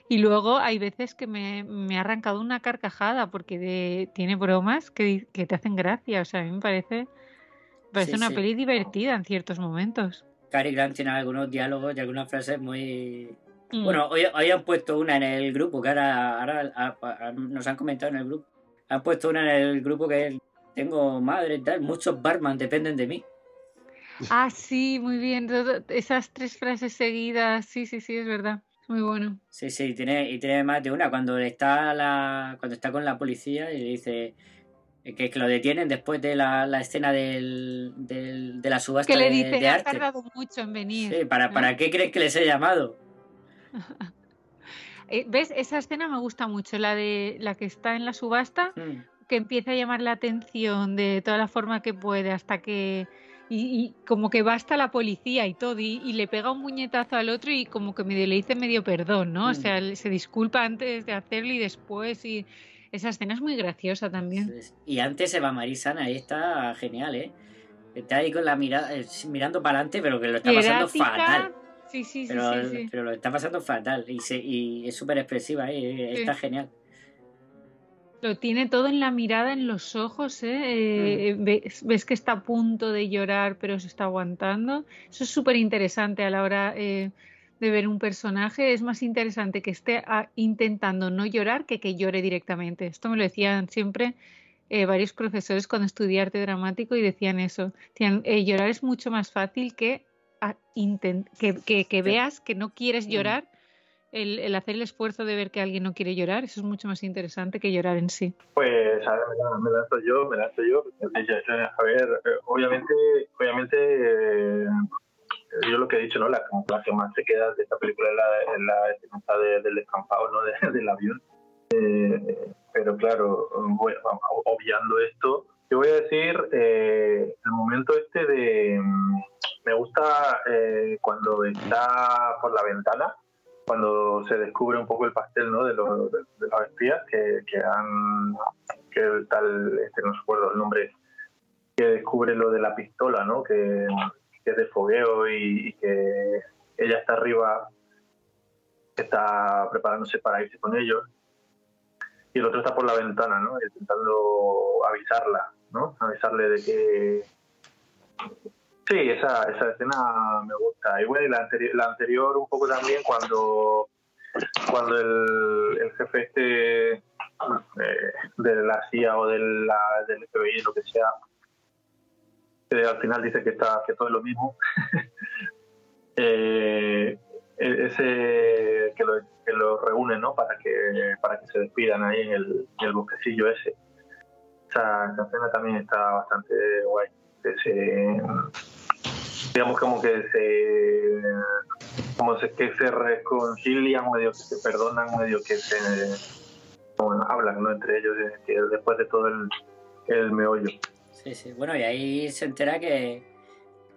Y luego hay veces que me, me ha arrancado una carcajada porque de- tiene bromas que, que te hacen gracia. O sea, a mí me parece, me parece Sí, una sí. peli divertida en ciertos momentos. Cary Grant tiene algunos diálogos y algunas frases muy... Mm. Bueno, hoy, hoy han puesto una en el grupo, que ahora, ahora nos han comentado en el grupo. Han puesto una en el grupo que es, tengo madre y tal, muchos barman dependen de mí. Ah, sí, muy bien. esas tres frases seguidas, sí, sí, sí, es verdad. Muy bueno. Sí, sí, tiene, y tiene más de una. Cuando está la, cuando está con la policía y le dice que, que lo detienen después de la, la escena del, del- de la subasta Que le de, dice, de ha arte. tardado mucho en venir. Sí, ¿para, ¿no? ¿para qué crees que les he llamado? *laughs* Eh, ¿Ves? Esa escena me gusta mucho, la de la que está en la subasta, Mm. que empieza a llamar la atención de toda la forma que puede hasta que... Y, y como que va hasta la policía y todo, y, y le pega un muñetazo al otro y como que medio le dice medio perdón, ¿no? O Mm. sea, él se disculpa antes de hacerlo y después, y esa escena es muy graciosa también. Y antes Eva Marisana, ahí está genial, ¿eh? Está ahí con la mirada, eh, mirando para adelante, pero que lo está pasando Hierática, fatal. Sí, sí, Pero, sí, sí. pero lo está pasando fatal y, se, y es súper expresiva, ¿eh? Sí. está genial. Lo tiene todo en la mirada, en los ojos, ¿eh? Eh, Mm. ves, ves que está a punto de llorar, pero se está aguantando. Eso es súper interesante a la hora eh, de ver un personaje. Es más interesante que esté ah, intentando no llorar que que llore directamente. Esto me lo decían siempre eh, varios profesores cuando estudié arte dramático y decían eso. Decían, eh, llorar es mucho más fácil que, inten- que, que- que veas que no quieres Mm. llorar. El, el hacer el esfuerzo de ver que alguien no quiere llorar, eso es mucho más interesante que llorar en sí. Pues a ver, me, la- me lanzo yo, me lanzo yo. A ver, eh, obviamente, obviamente, eh, yo lo que he dicho, ¿no? La, la que más se queda de esta película es la, la escena de- del descampado, ¿no? *laughs* De- del avión. Eh, pero claro, bueno, obviando esto, yo voy a decir eh, el momento este de... Me gusta eh, cuando está por la ventana, cuando se descubre un poco el pastel ¿no? de, los, de, espías que, han que tal este no recuerdo el nombre que descubre lo de la pistola no que, que es de fogueo y, y que ella está arriba está preparándose para irse con ellos y el otro está por la ventana no intentando avisarla no avisarle de que Sí, esa, esa escena me gusta. Y bueno, la, anteri- la anterior un poco también cuando, cuando el, el jefe este eh, de la CIA o de la, del FBI, lo que sea, eh, al final dice que está que todo es lo mismo. *laughs* eh, e- ese que lo, que lo reúne, ¿no? Para que, para que se despidan ahí en el, el bosquecillo ese. Esa, esa escena también está bastante guay. Que se, digamos como que se como se, que se reconcilian medio que se perdonan medio que se bueno, hablan ¿no? entre ellos eh, después de todo el, el meollo Sí, sí. Bueno, y ahí se entera que,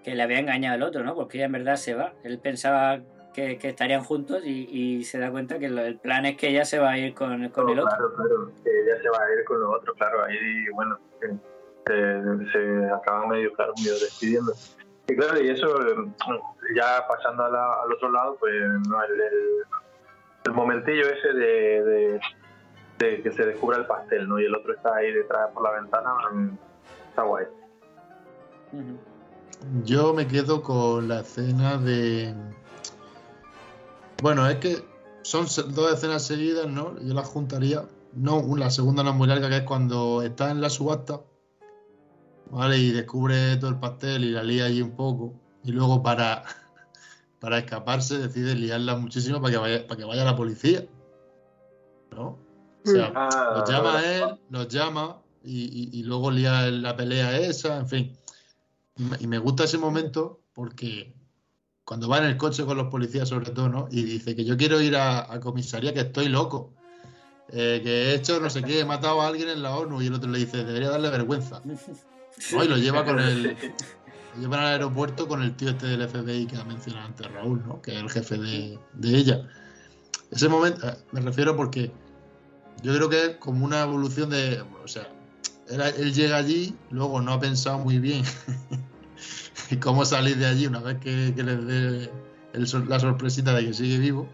que le había engañado el otro, ¿no? Porque ella en verdad se va. Él pensaba que, que estarían juntos y, y se da cuenta que lo- el plan es que ella se va a ir con, con el otro. claro claro que ella se va a ir con los otros claro ahí bueno eh, se, se acaban medio claro medio despidiendo y claro y eso eh, ya pasando a la- al otro lado pues no el, el, el momentillo ese de, de, de que se descubra el pastel no y el otro está ahí detrás por la ventana mm, está guay Yo me quedo con la escena de. Bueno, es que son dos escenas seguidas, ¿no? Yo las juntaría. No, la segunda no es muy larga, que es cuando está en la subasta, ¿vale? Y descubre todo el pastel y la lía allí un poco. Y luego para, *laughs* para escaparse decide liarla muchísimo para que vaya, para que vaya la policía. ¿No? O sea, Ah, los llama a él, los llama y, y- y luego lía la pelea esa, en fin. Y me, y me gusta ese momento porque cuando va en el coche con los policías, sobre todo, ¿no? Y dice que yo quiero ir a, a comisaría, que estoy loco. eh, que he hecho no sé qué, he matado a alguien en la ONU. Y el otro le dice, debería darle vergüenza. *laughs* ¿No? Y lo lleva con el. *laughs* Lo llevan al aeropuerto con el tío este del FBI que ha mencionado antes Raúl, ¿no? Que es el jefe de, de ella. Ese momento, eh, me refiero porque yo creo que es como una evolución de. O sea, él, él llega allí, luego no ha pensado muy bien *laughs* cómo salir de allí una vez que, que le dé el la sorpresita de que sigue vivo.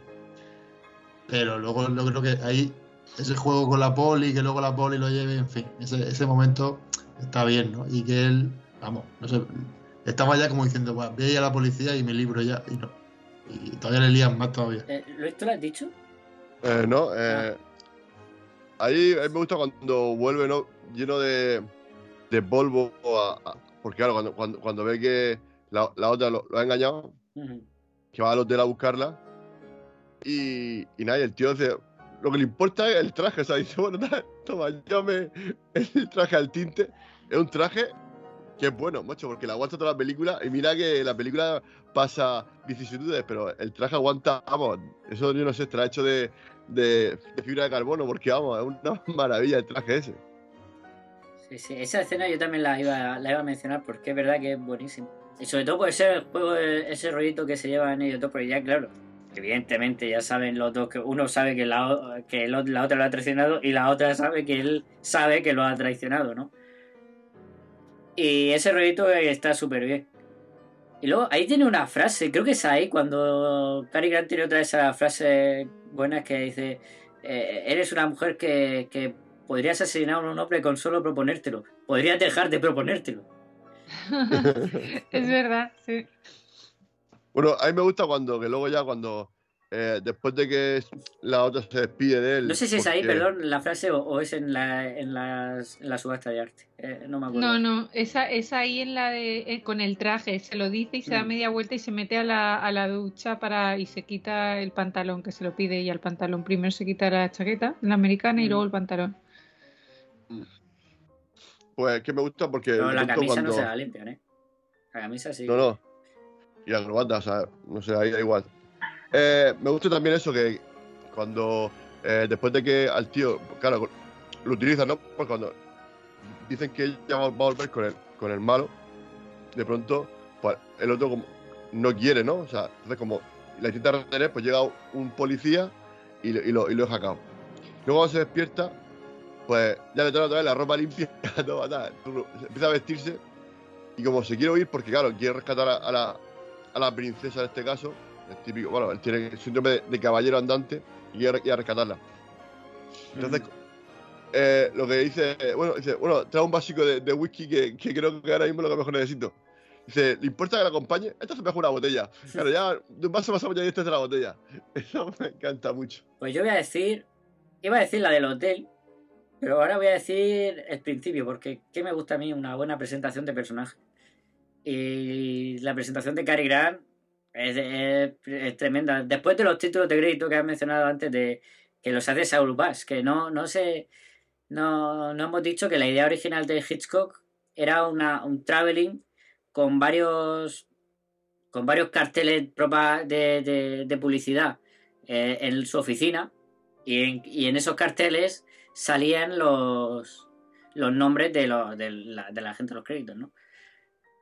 Pero luego yo creo que ahí ese juego con la poli, que luego la poli lo lleve, en fin, ese, ese momento está bien, ¿no? Y que él, vamos, no sé, estaba ya como diciendo, "Buah, voy a ir a la policía y me libro ya, y no. Y todavía le lían más todavía. Eh, ¿Luis, tú lo has dicho? Eh, no, eh, ahí, ahí me gusta cuando vuelve ¿no? lleno de, de polvo, a- a- porque claro, cuando, cuando, cuando ve que la, la otra lo, lo ha engañado, que va al hotel a buscarla, y, y nada, y el tío dice, lo que le importa es el traje, o sea, *laughs* dice, bueno, nada, toma, llame el traje al tinte, es un traje que es bueno, macho, porque la aguanta toda la película, y mira que la película pasa vicisitudes, pero el traje aguanta, vamos, eso yo no sé, estará hecho de, de, fibra de carbono, porque vamos, es una *laughs* maravilla el traje ese. Sí, sí, esa escena yo también la iba, la iba a mencionar porque es verdad que es buenísimo. Y sobre todo por ese juego, ese rollito que se lleva en ellos dos, porque ya, claro, evidentemente ya saben los dos que uno sabe que la, que la otra lo ha traicionado y la otra sabe que él sabe que lo ha traicionado, ¿no? Y ese rollito está súper bien. Y luego ahí tiene una frase, creo que es ahí cuando Cary Grant tiene otra de esas frases buenas que dice, eh, eres una mujer que, que podrías asesinar a un hombre con solo proponértelo, podrías dejar de proponértelo. *laughs* es verdad, sí. Bueno, a mí me gusta cuando, que luego ya cuando, eh, después de que la otra se despide de él. No sé si es ahí, perdón, la frase o, o es en la, en, las- en la subasta de arte. Eh, no me acuerdo. No, no, esa, esa ahí en la de eh, con el traje, se lo dice y se da Mm. media vuelta y se mete a la, a la ducha para y se quita el pantalón que se lo pide ella el pantalón. Primero se quita la chaqueta, la americana, y Mm. luego el pantalón. Pues que me gusta porque. Pero de la camisa cuando- no se la limpian, ¿eh? La camisa sí. No, no. Y la corbata, o sea, no sé, ahí da igual. Eh, me gusta también eso que cuando, eh, después de que al tío, claro, lo utilizan, ¿no? Pues cuando dicen que ella va a volver con el, con el malo, de pronto, pues el otro como no quiere, ¿no? O sea, entonces como la intenta retener, pues llega un policía y, lo- y lo, y lo. Luego cuando se despierta, pues ya le trae otra vez la ropa limpia, *laughs* todo, tal, empieza a vestirse y como se quiere huir, porque claro, quiere rescatar a, a la, a la princesa en este caso, el típico, bueno, él tiene el síndrome de, de caballero andante y quiere rescatarla. Entonces, eh, lo que dice, eh, bueno, dice, bueno, trae un básico de, de whisky que, que creo que ahora mismo es lo que mejor necesito. Dice, ¿le importa que la acompañe? Esta se me una botella. *laughs* Claro, ya de un vaso pasamos ya y esta es la botella. *laughs* Eso me encanta mucho. Pues yo voy a decir. Iba a decir la del hotel. Pero ahora voy a decir el principio. Porque ¿qué me gusta a mí? Una buena presentación de personaje. Y la presentación de Cary Grant es, tremenda. Después de los títulos de crédito que has mencionado antes de que los hace Saul Bass, que no, no sé. No, no hemos dicho que la idea original de Hitchcock era una, un traveling con varios con varios carteles de, de- de publicidad eh, en su oficina y en, y en esos carteles salían los los nombres de, los, de, la, de la gente de los créditos, ¿no?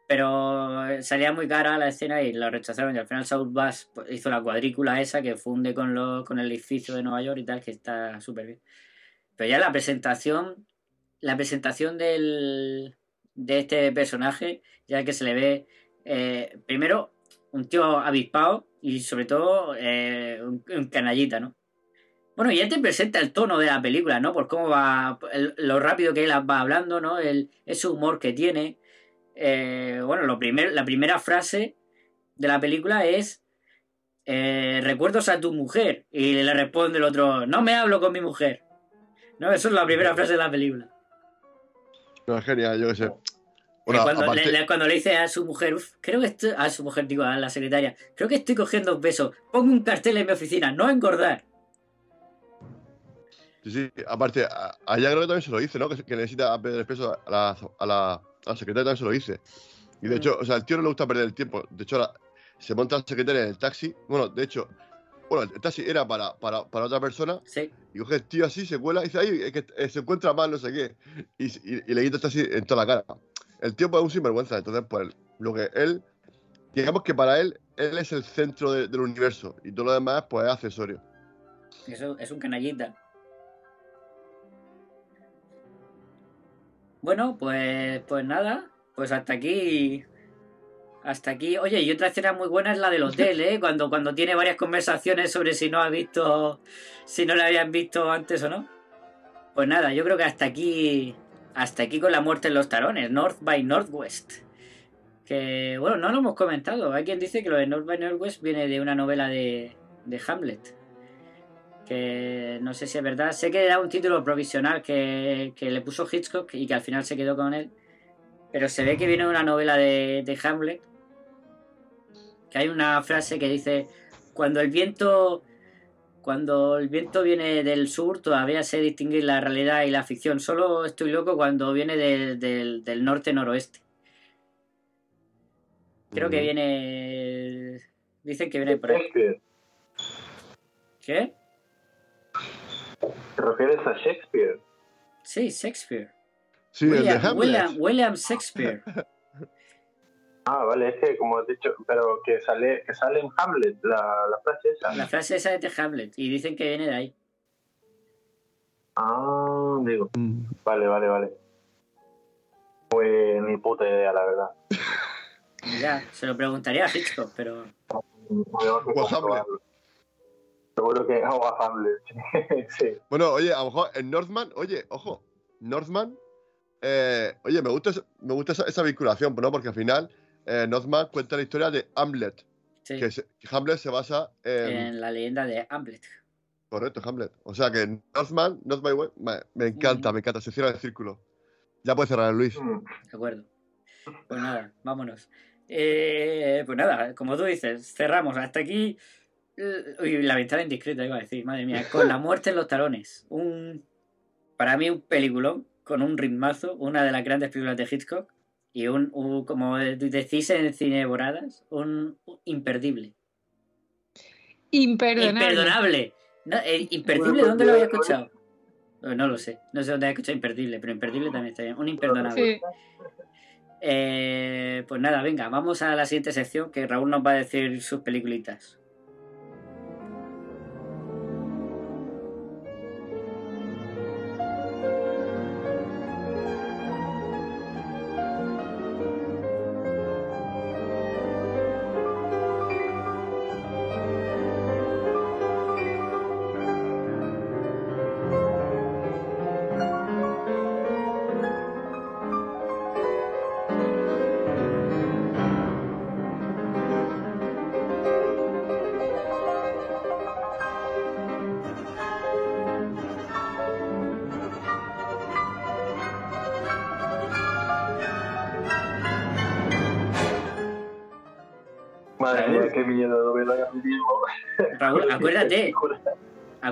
Pero salía muy cara la escena y la rechazaron y al final Saul Bass hizo la cuadrícula esa que funde con, lo- con el edificio de Nueva York y tal, que está súper bien. Pero ya la presentación, la presentación del, de este personaje, ya que se le ve, eh, primero, un tío avispado y sobre todo eh, un, canallita, ¿no? Bueno, ya te presenta el tono de la película, ¿no? Por cómo va, lo rápido que él va hablando, ¿no? El, ese humor que tiene. Eh, bueno, lo primer, la primera frase de la película es eh, recuerdos a tu mujer. Y le responde el otro, no me hablo con mi mujer. ¿No? Eso es la primera frase de la película. No, es genial, yo qué sé. Bueno, cuando, aparte, le, le- cuando le dice a su mujer, "Uf, creo que estoy, a su mujer, digo, a la secretaria, creo que estoy cogiendo peso. Pongo un cartel en mi oficina, no engordar. sí, sí, aparte, allá creo que también se lo dice, ¿no? Que, que necesita perder peso a la, a, la, a la secretaria también se lo dice. Y de Mm. hecho, o sea, al tío no le gusta perder el tiempo. De hecho, la- se monta la secretaria en el taxi. Bueno, de hecho, bueno, el taxi era para, para, para otra persona. Sí. Y coge el tío así, se cuela y dice, ay, es que eh, se encuentra mal, no sé qué. Y, y- y le quita el taxi en toda la cara. El tío es un sinvergüenza. Entonces, pues, lo que él, digamos que para él, él es el centro de- del universo. Y todo lo demás, pues, es accesorio. Eso es un canallita. Bueno, pues, pues nada, pues hasta aquí. Hasta aquí. Oye, y otra escena muy buena es la del *laughs* hotel, ¿eh? Cuando, cuando tiene varias conversaciones sobre si no ha visto. Si no la habían visto antes o no. Pues nada, yo creo que hasta aquí. Hasta aquí con la muerte en los tarones. North by Northwest. Que, bueno, no lo hemos comentado. Hay quien dice que lo de North by Northwest viene de una novela de, de Hamlet. Que no sé si es verdad. Sé que era un título provisional que, que le puso Hitchcock y que al final se quedó con él. Pero se ve que viene de una novela de, de Hamlet. Que hay una frase que dice: Cuando el viento. Cuando el viento viene del sur, todavía sé distinguir la realidad y la ficción. Solo estoy loco cuando viene del- norte-noroeste. Creo que viene. Dicen que viene por ahí. ¿Qué? ¿Te refieres a Shakespeare? Sí, Shakespeare. Sí, el de William, Hamlet. William, William Shakespeare. *laughs* Ah, vale, es que como has dicho, pero que sale, que sale en Hamlet la, la frase esa. La frase esa es de Hamlet y dicen que viene de ahí. Ah, digo. Vale, vale, vale. Pues ni puta idea, la verdad. *laughs* Ya, se lo preguntaría a Hitchcock, pero. Que comprobarlo. Seguro que hago a Hamlet. *laughs* sí. Bueno, oye, a lo mejor en Northman, oye, ojo, Northman, eh, oye, me gusta, esa- me gusta esa, esa vinculación, ¿no? Porque al final eh, Northman cuenta la historia de Hamlet, Sí, que, se- que Hamlet se basa en... en la leyenda de Hamlet. Correcto, Hamlet. O sea que Northman, North West, me, me encanta, me encanta, se cierra el círculo. Ya puedes cerrar, Luis. Mm. De acuerdo. Pues nada, vámonos. Eh, pues nada, como tú dices, cerramos. Hasta aquí. Uy, la ventana indiscreta, iba a decir, madre mía. Con la muerte en los talones. Un. Para mí, un peliculón con un ritmazo. Una de las grandes películas de Hitchcock. Y un, un- como decís en Cine Boradas, un, un imperdible. Imperdonable. Imperdonable. No, eh, imperdible, ¿dónde lo había escuchado? Eh, No lo sé. No sé dónde he escuchado imperdible, pero imperdible también está bien. Un imperdonable. Sí. Eh, pues nada, venga, vamos a la siguiente sección que Raúl nos va a decir sus peliculitas.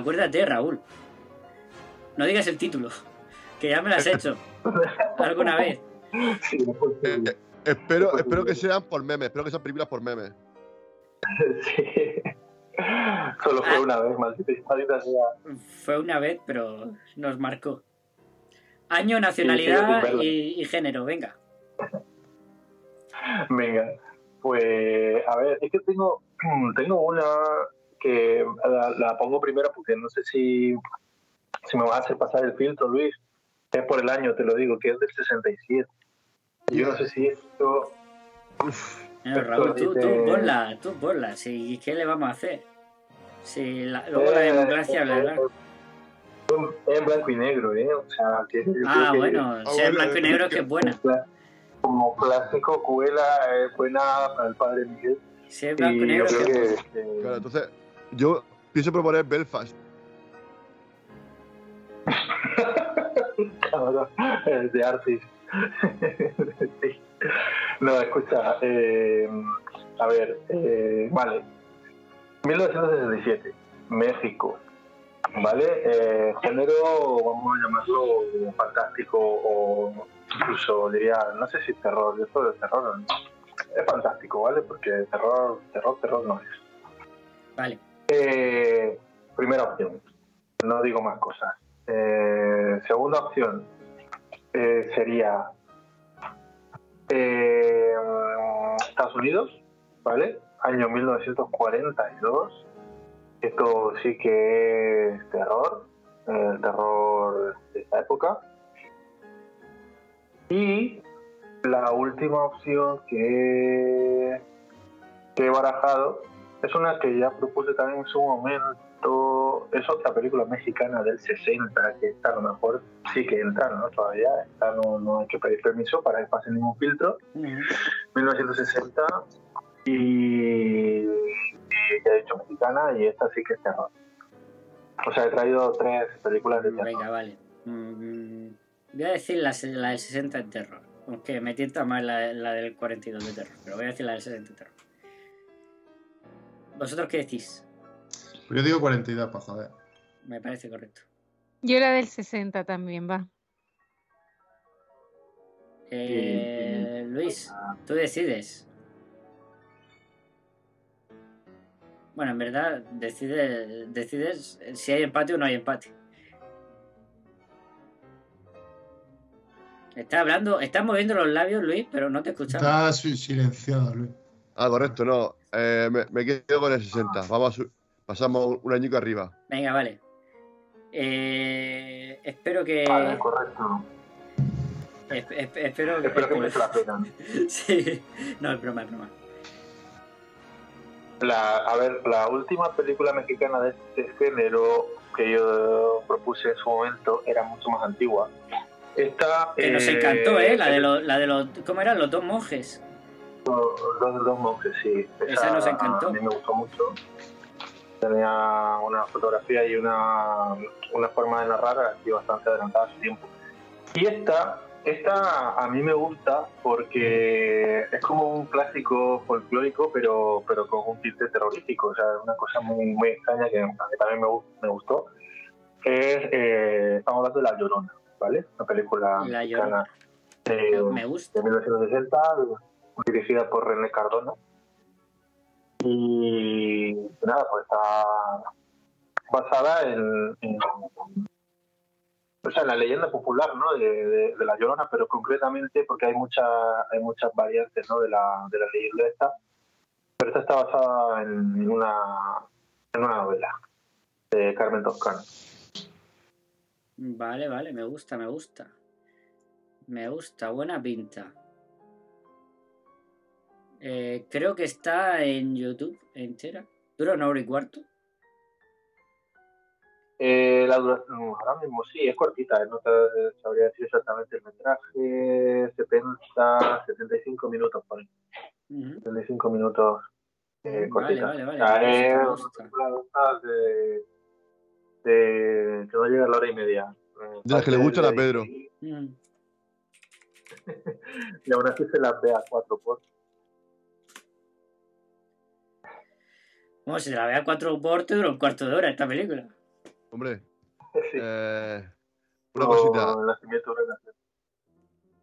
Acuérdate, Raúl. No digas el título, que ya me lo has hecho *laughs* alguna vez. Eh, eh, espero, espero que sean por memes, espero que sean películas por memes. *laughs* Sí. Solo fue una vez, maldita, maldita sea. Fue una vez, pero nos marcó. Año, nacionalidad sí, y, y género, venga. Venga, pues a ver, es que tengo, *clears throat* tengo una que la, la pongo primero porque no sé si, si me vas a hacer pasar el filtro, Luis. Es por el año, te lo digo, que es del 67. Y Yo no sé si esto... No, Raúl, tú, tú dice- ponla, tú ponla. Si, ¿Qué le vamos a hacer? Si la- luego la Eh, democracia eh, hablará. Es en blanco y negro, ¿eh? O sea, que Ah, creo que- bueno, si es blanco y negro es que es buena. *laughs* Como clásico, Cuela es buena para el padre Miguel. Si es blanco y negro es que creo es que, buena. que- Claro, entonces, yo pienso proponer Belfast. Cabrón, es *laughs* de Artis. *laughs* Sí. No, escucha, eh, a ver, eh, vale. 1967, México, ¿vale? Eh, género, vamos a llamarlo fantástico o incluso diría, no sé si terror, yo soy de terror, ¿no? es fantástico, ¿vale? Porque terror, terror, terror no es. Vale. Eh, primera opción, no digo más cosas. Eh, segunda opción eh, sería eh, Estados Unidos, ¿vale? Año 1942. Esto sí que es terror, el terror de esta época. Y la última opción que, que he barajado es una que ya propuse también en su momento. Es otra película mexicana del 60, que esta a lo mejor sí que entra, ¿no? Todavía, esta no, no hay que pedir permiso para que pase ningún filtro. 1960 y, y ya he dicho mexicana y esta sí que es terror. O sea, he traído tres películas de terror. Venga, vale. Mm, voy a decir la, la del 60 en terror. Aunque me tienta más la, la del 42 de terror. Pero voy a decir la del 60 en terror. ¿Vosotros qué decís? Yo digo 42 para joder. Me parece correcto. Yo la del 60 también, va. Eh, Luis, tú decides. Bueno, en verdad, decides, decides si hay empate o no hay empate. Está hablando, está moviendo los labios, Luis, pero no te escuchamos. Está si- silenciado, Luis. Ah, correcto, no. Eh, me, me quedo con el 60. Vamos a pasamos un añico arriba. Venga, vale. Eh, espero que. Vale, correcto. esp- esp- espero que. Espero que merezca la pena. *laughs* sí. No, es broma, es broma. La, a ver, la última película mexicana de este género que yo propuse en su momento era mucho más antigua. Esta, Que nos eh, encantó, ¿eh? La de, los, la de los. ¿Cómo eran? Los dos monjes. Los dos, dos monjes, sí. Esa nos encantó. A mí me gustó mucho. Tenía una fotografía y una, una forma de narrar así bastante adelantada a su tiempo. Y esta, esta a mí me gusta porque es como un clásico folclórico, pero, pero con un tinte terrorífico. O sea, una cosa muy, muy extraña que, que también me, me gustó. Es, eh, estamos hablando de La Llorona, ¿vale? Una película La mexicana de, Me gusta. de 1960, dirigida por René Cardona. Y nada, pues está basada en, o sea, en la leyenda popular ¿no? de, de- de la Llorona, pero concretamente porque hay, mucha, hay muchas variantes ¿no? de, la, de la leyenda esta. Pero esta está basada en una, en una novela de Carmen Toscano. Vale, vale, me gusta, me gusta. Me gusta, buena pinta. Eh, creo que está en YouTube entera. Dura una hora y cuarto. Eh, la duración, ahora mismo sí, es cortita, eh, no te sabría decir exactamente el metraje, 70, 75 minutos por ahí. 75 minutos eh, Vale, cortita. vale, vale, película de de, que no llega a la hora y media. Eh, De las que le gustan a Pedro. Mm. *laughs* Y aún así se las ve a cuatro por. Bueno, si te la ve a cuatro por, te dura un cuarto de hora esta película. Hombre. Eh, una No, cosita.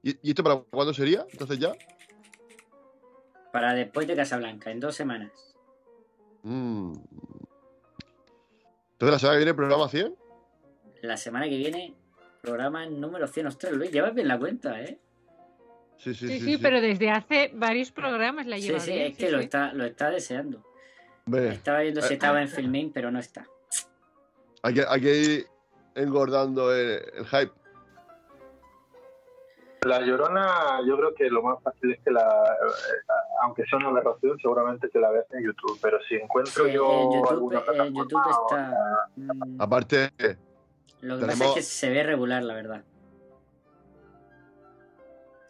¿Y, y esto para cuándo sería? Entonces ya. Para después de Casablanca, en dos semanas. Mm. Entonces la semana que viene programa 100. La semana que viene, programa número 100. Ostras, Luis, llevas bien la cuenta, ¿eh? Sí, sí, Sí, sí, pero desde hace varios programas la Sí, lleva sí, bien, es que lo está, lo está deseando. Estaba viendo si eh, estaba en Filmin, pero no está. hay, que, hay que ir engordando el, el hype. La Llorona, yo creo que lo más fácil es que la, eh, aunque sea una aberración, seguramente que la veas en YouTube, pero si encuentro Sí, yo en YouTube, alguna en plataforma YouTube o- está. mm, Aparte, Lo que pasa es que se ve regular, la verdad.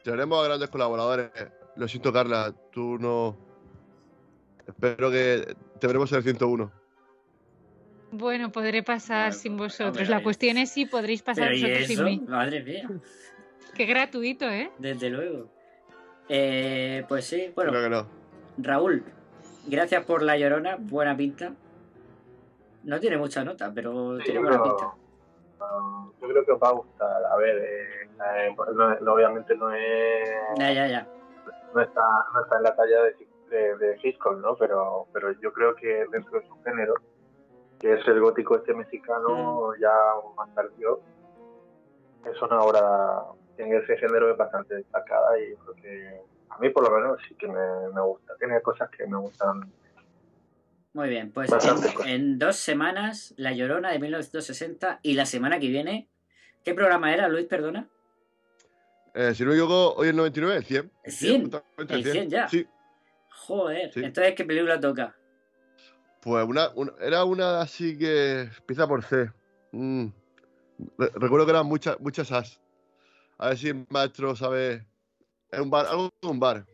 tenemos a grandes colaboradores. Lo siento, Carla, tú no. Espero que te veremos en el 101. Bueno, podré pasar sin vosotros. hombre, La cuestión es si podréis pasar Pero ¿y vosotros eso? sin mí. Madre mía, *laughs* Qué gratuito, ¿eh? desde luego. Eh, pues sí, bueno, Creo que no. Raúl, gracias por la llorona, buena pinta. No tiene mucha nota, pero Sí, tiene buena creo- pinta. Ah, yo creo que os va a gustar. A ver, eh, eh, no- obviamente no es, Ya, ya, ya. no está, no está en la talla de, de, de Hitchcock, ¿no? Pero, pero yo creo que dentro de su género, que es el gótico este mexicano, ya más tardío, es una obra en ese género es bastante destacada y creo que a mí por lo menos sí que me, me gusta. Tiene cosas que me gustan. Muy bien, pues Bastante en, en dos semanas, La Llorona de 1960 y la semana que viene, ¿qué programa era, Luis? Perdona. Eh, si no me equivoco, hoy es 99, el 100. ¿El 100? justamente ¿El 100 ya? Sí. Joder, Sí. entonces ¿qué película toca? Pues una, una- era una así que empieza por C. Mm. Re- recuerdo que eran muchas, muchas as. A ver si el maestro sabe. Es un bar, algo de un bar.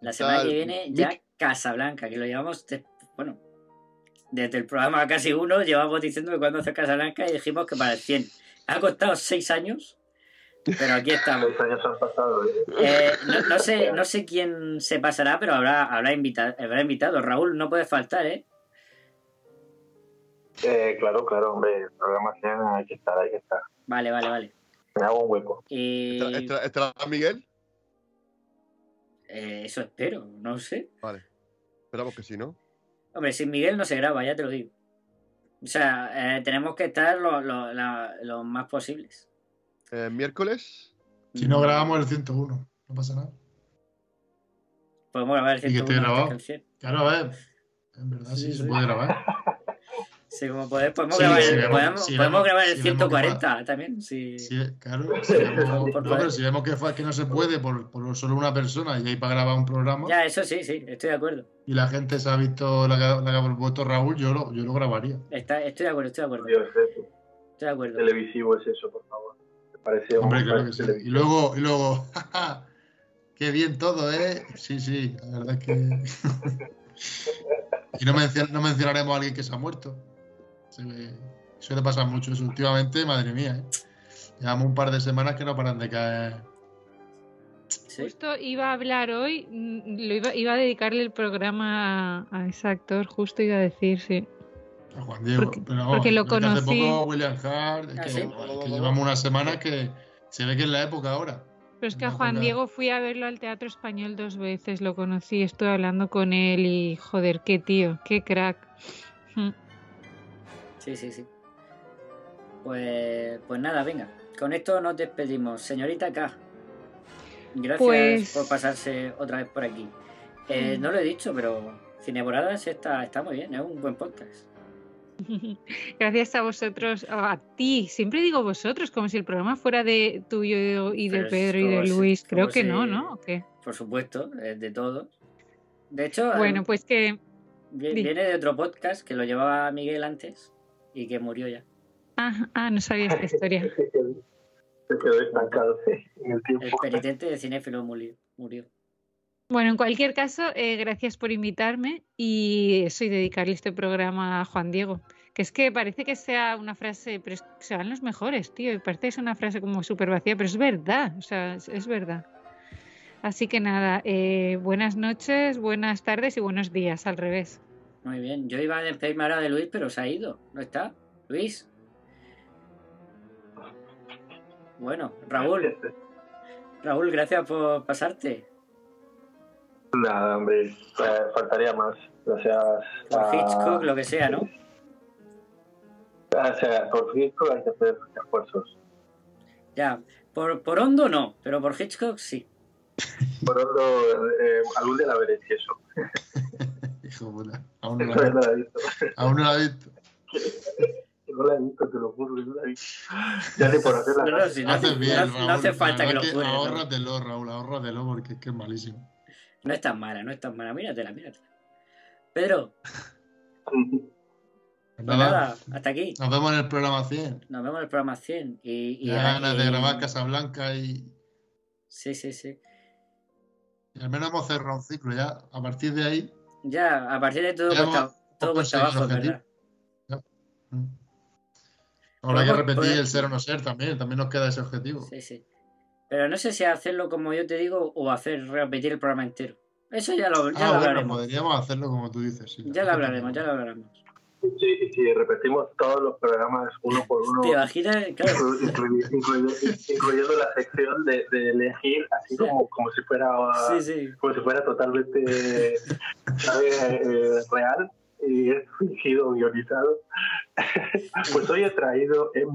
La semana Tal, que viene ya Casablanca, que lo llevamos, de- bueno, desde el programa casi uno llevamos diciendo que cuando hace Casablanca y dijimos que para el 100. Ha costado seis años, pero aquí estamos. Seis años han pasado. ¿eh? Eh, no, no sé, no sé quién se pasará, pero habrá, habrá, invitado, habrá invitado. Raúl, no puede faltar, ¿eh? Eh, claro, claro, hombre, el programa 100 hay que estar, hay que estar. Vale, vale, vale. Me hago un hueco. Y ¿Estará, Miguel? eh, eso espero, no sé. Vale. Esperamos que sí, ¿no? Hombre, sin Miguel no se graba, ya te lo digo. O sea, eh, tenemos que estar lo, lo- la- lo más posibles. Eh, miércoles. Si no grabamos el 101, no pasa nada. Podemos grabar el Y que esté 101 grabado. que el 100. Claro, a ver. En verdad sí, Sí, se puede grabar. *laughs* Sí, como podemos, podemos Sí, grabar, si el, vemos- podemos, si podemos vemos- grabar el si vemos que 140 también. Sí. Sí, claro. *laughs* Si vemos, Por no, poder. pero si vemos que, no se puede por, por solo una persona y hay para grabar un programa Ya, eso sí, sí, estoy de acuerdo. y la gente se ha visto la que, ha puesto Raúl, yo lo, yo lo grabaría. Está, estoy de acuerdo, estoy de acuerdo. Dios, Estoy de acuerdo. televisivo es eso, por favor. Me parece Hombre, un claro que sí. Y luego, y luego, *laughs* qué bien todo, ¿eh? Sí, sí, la verdad es que. *laughs* y no, mencion- no mencionaremos a alguien que se ha muerto. Se ve- suele pasar mucho eso últimamente, madre mía, ¿eh? Llevamos un par de semanas que no paran de caer. Sí. Justo iba a hablar hoy, mm, lo iba, iba a dedicarle el programa a, a ese actor, justo iba a decir, sí. A Juan Diego. Porque- pero porque lo es que Hace conocí. poco William Hart, Ah, que, ¿sí? es que llevamos una semana que se ve que es la época ahora. Pero es que a Juan época- Diego fui a verlo al Teatro Español dos veces, lo conocí, estuve hablando con él y joder, qué tío, qué crack. Mm. Sí, sí, sí. Pues, pues nada, venga. Con esto nos despedimos. Señorita K. Gracias Pues- por pasarse otra vez por aquí. Eh, Mm. no lo he dicho, pero Cineboradas está, está muy bien, es un buen podcast. *laughs* Gracias a vosotros, a ti, siempre digo vosotros, como si el programa fuera de tuyo y de Pero es Pedro y de si- Luis, creo que si- no, ¿no? ¿O qué? Por supuesto, es de todos. De hecho, Bueno, eh, pues que... viene de otro podcast que lo llevaba Miguel antes y que murió ya. Ah, ah, no sabía esta historia. *laughs* Se quedó, se quedó estancado en el tiempo. El penitente de cinéfilo murió. murió. Bueno, en cualquier caso, eh, gracias por invitarme y eso y dedicarle este programa a Juan Diego. Que es que parece que sea una frase, pero es que se van los mejores, tío. Y parece que es una frase como súper vacía, pero es verdad, o sea, es, es verdad. Así que nada, eh, buenas noches, buenas tardes y buenos días, al revés. Muy bien. Yo iba a despedirme ahora de Luis, pero se ha ido. ¿No está? Luis. Bueno, Raúl. *laughs* Raúl, gracias por pasarte. Nada, hombre, eh, faltaría más. Gracias. Por a- Hitchcock, lo que sea, ¿no? O sea, por Hitchcock hay que hacer esfuerzos. Ya. Por, por Hondo no, pero por Hitchcock sí. Por otro, eh, algún día la veré, si eso. *laughs* Hijo de puta. Aún no la he la he visto. *laughs* Aún no la he visto. No la he visto, te lo juro, que no la he visto. Ya ni por hacer la No, no, si no hace, Haces bien, no hace- no falta que lo jures. Ahórratelo, Raúl, ahórratelo porque es que es malísimo. No es tan mala, no es tan mala. Míratela, míratela. Pedro, *laughs* pues Nada, hasta aquí. Nos vemos en el programa 100. Nos vemos en el programa 100. Y, y, Ya ganas de y- grabar Casablanca y, Sí, sí, sí. y al menos hemos cerrado un ciclo ya. A partir de ahí, Ya, a partir de todo Ya cuesta, todo cuesta abajo, verdad. mm. habrá que repetir el ser o no ser también. También nos queda ese objetivo. Sí, sí. Pero no sé si hacerlo como yo te digo o hacer repetir el programa entero. Eso ya lo, ya ah, lo bueno, hablaremos. podríamos hacerlo como tú dices. sí. Ya lo hablaremos, ya lo hablaremos. Si, si repetimos todos los programas uno por uno, ¿Te imaginas? Claro. inclu- incluy- incluy- incluyendo la sección de, de elegir, así como, como si fuera Sí, sí. como si fuera totalmente ¿sabes? Eh, real y es fingido, guionizado. pues hoy he traído M,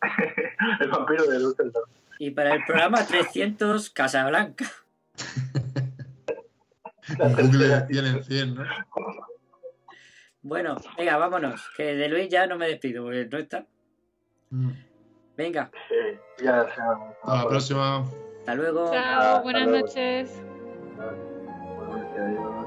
*laughs* el vampiro de Dusseldorf. Y para el programa 300, Casablanca. Google tiene 100, ¿no? Bueno, venga, vámonos. Que de Luis ya no me despido, porque no está. Mm. Venga, Eh, ya Hasta la próxima. Hasta luego. Chao, buenas noches. Adiós.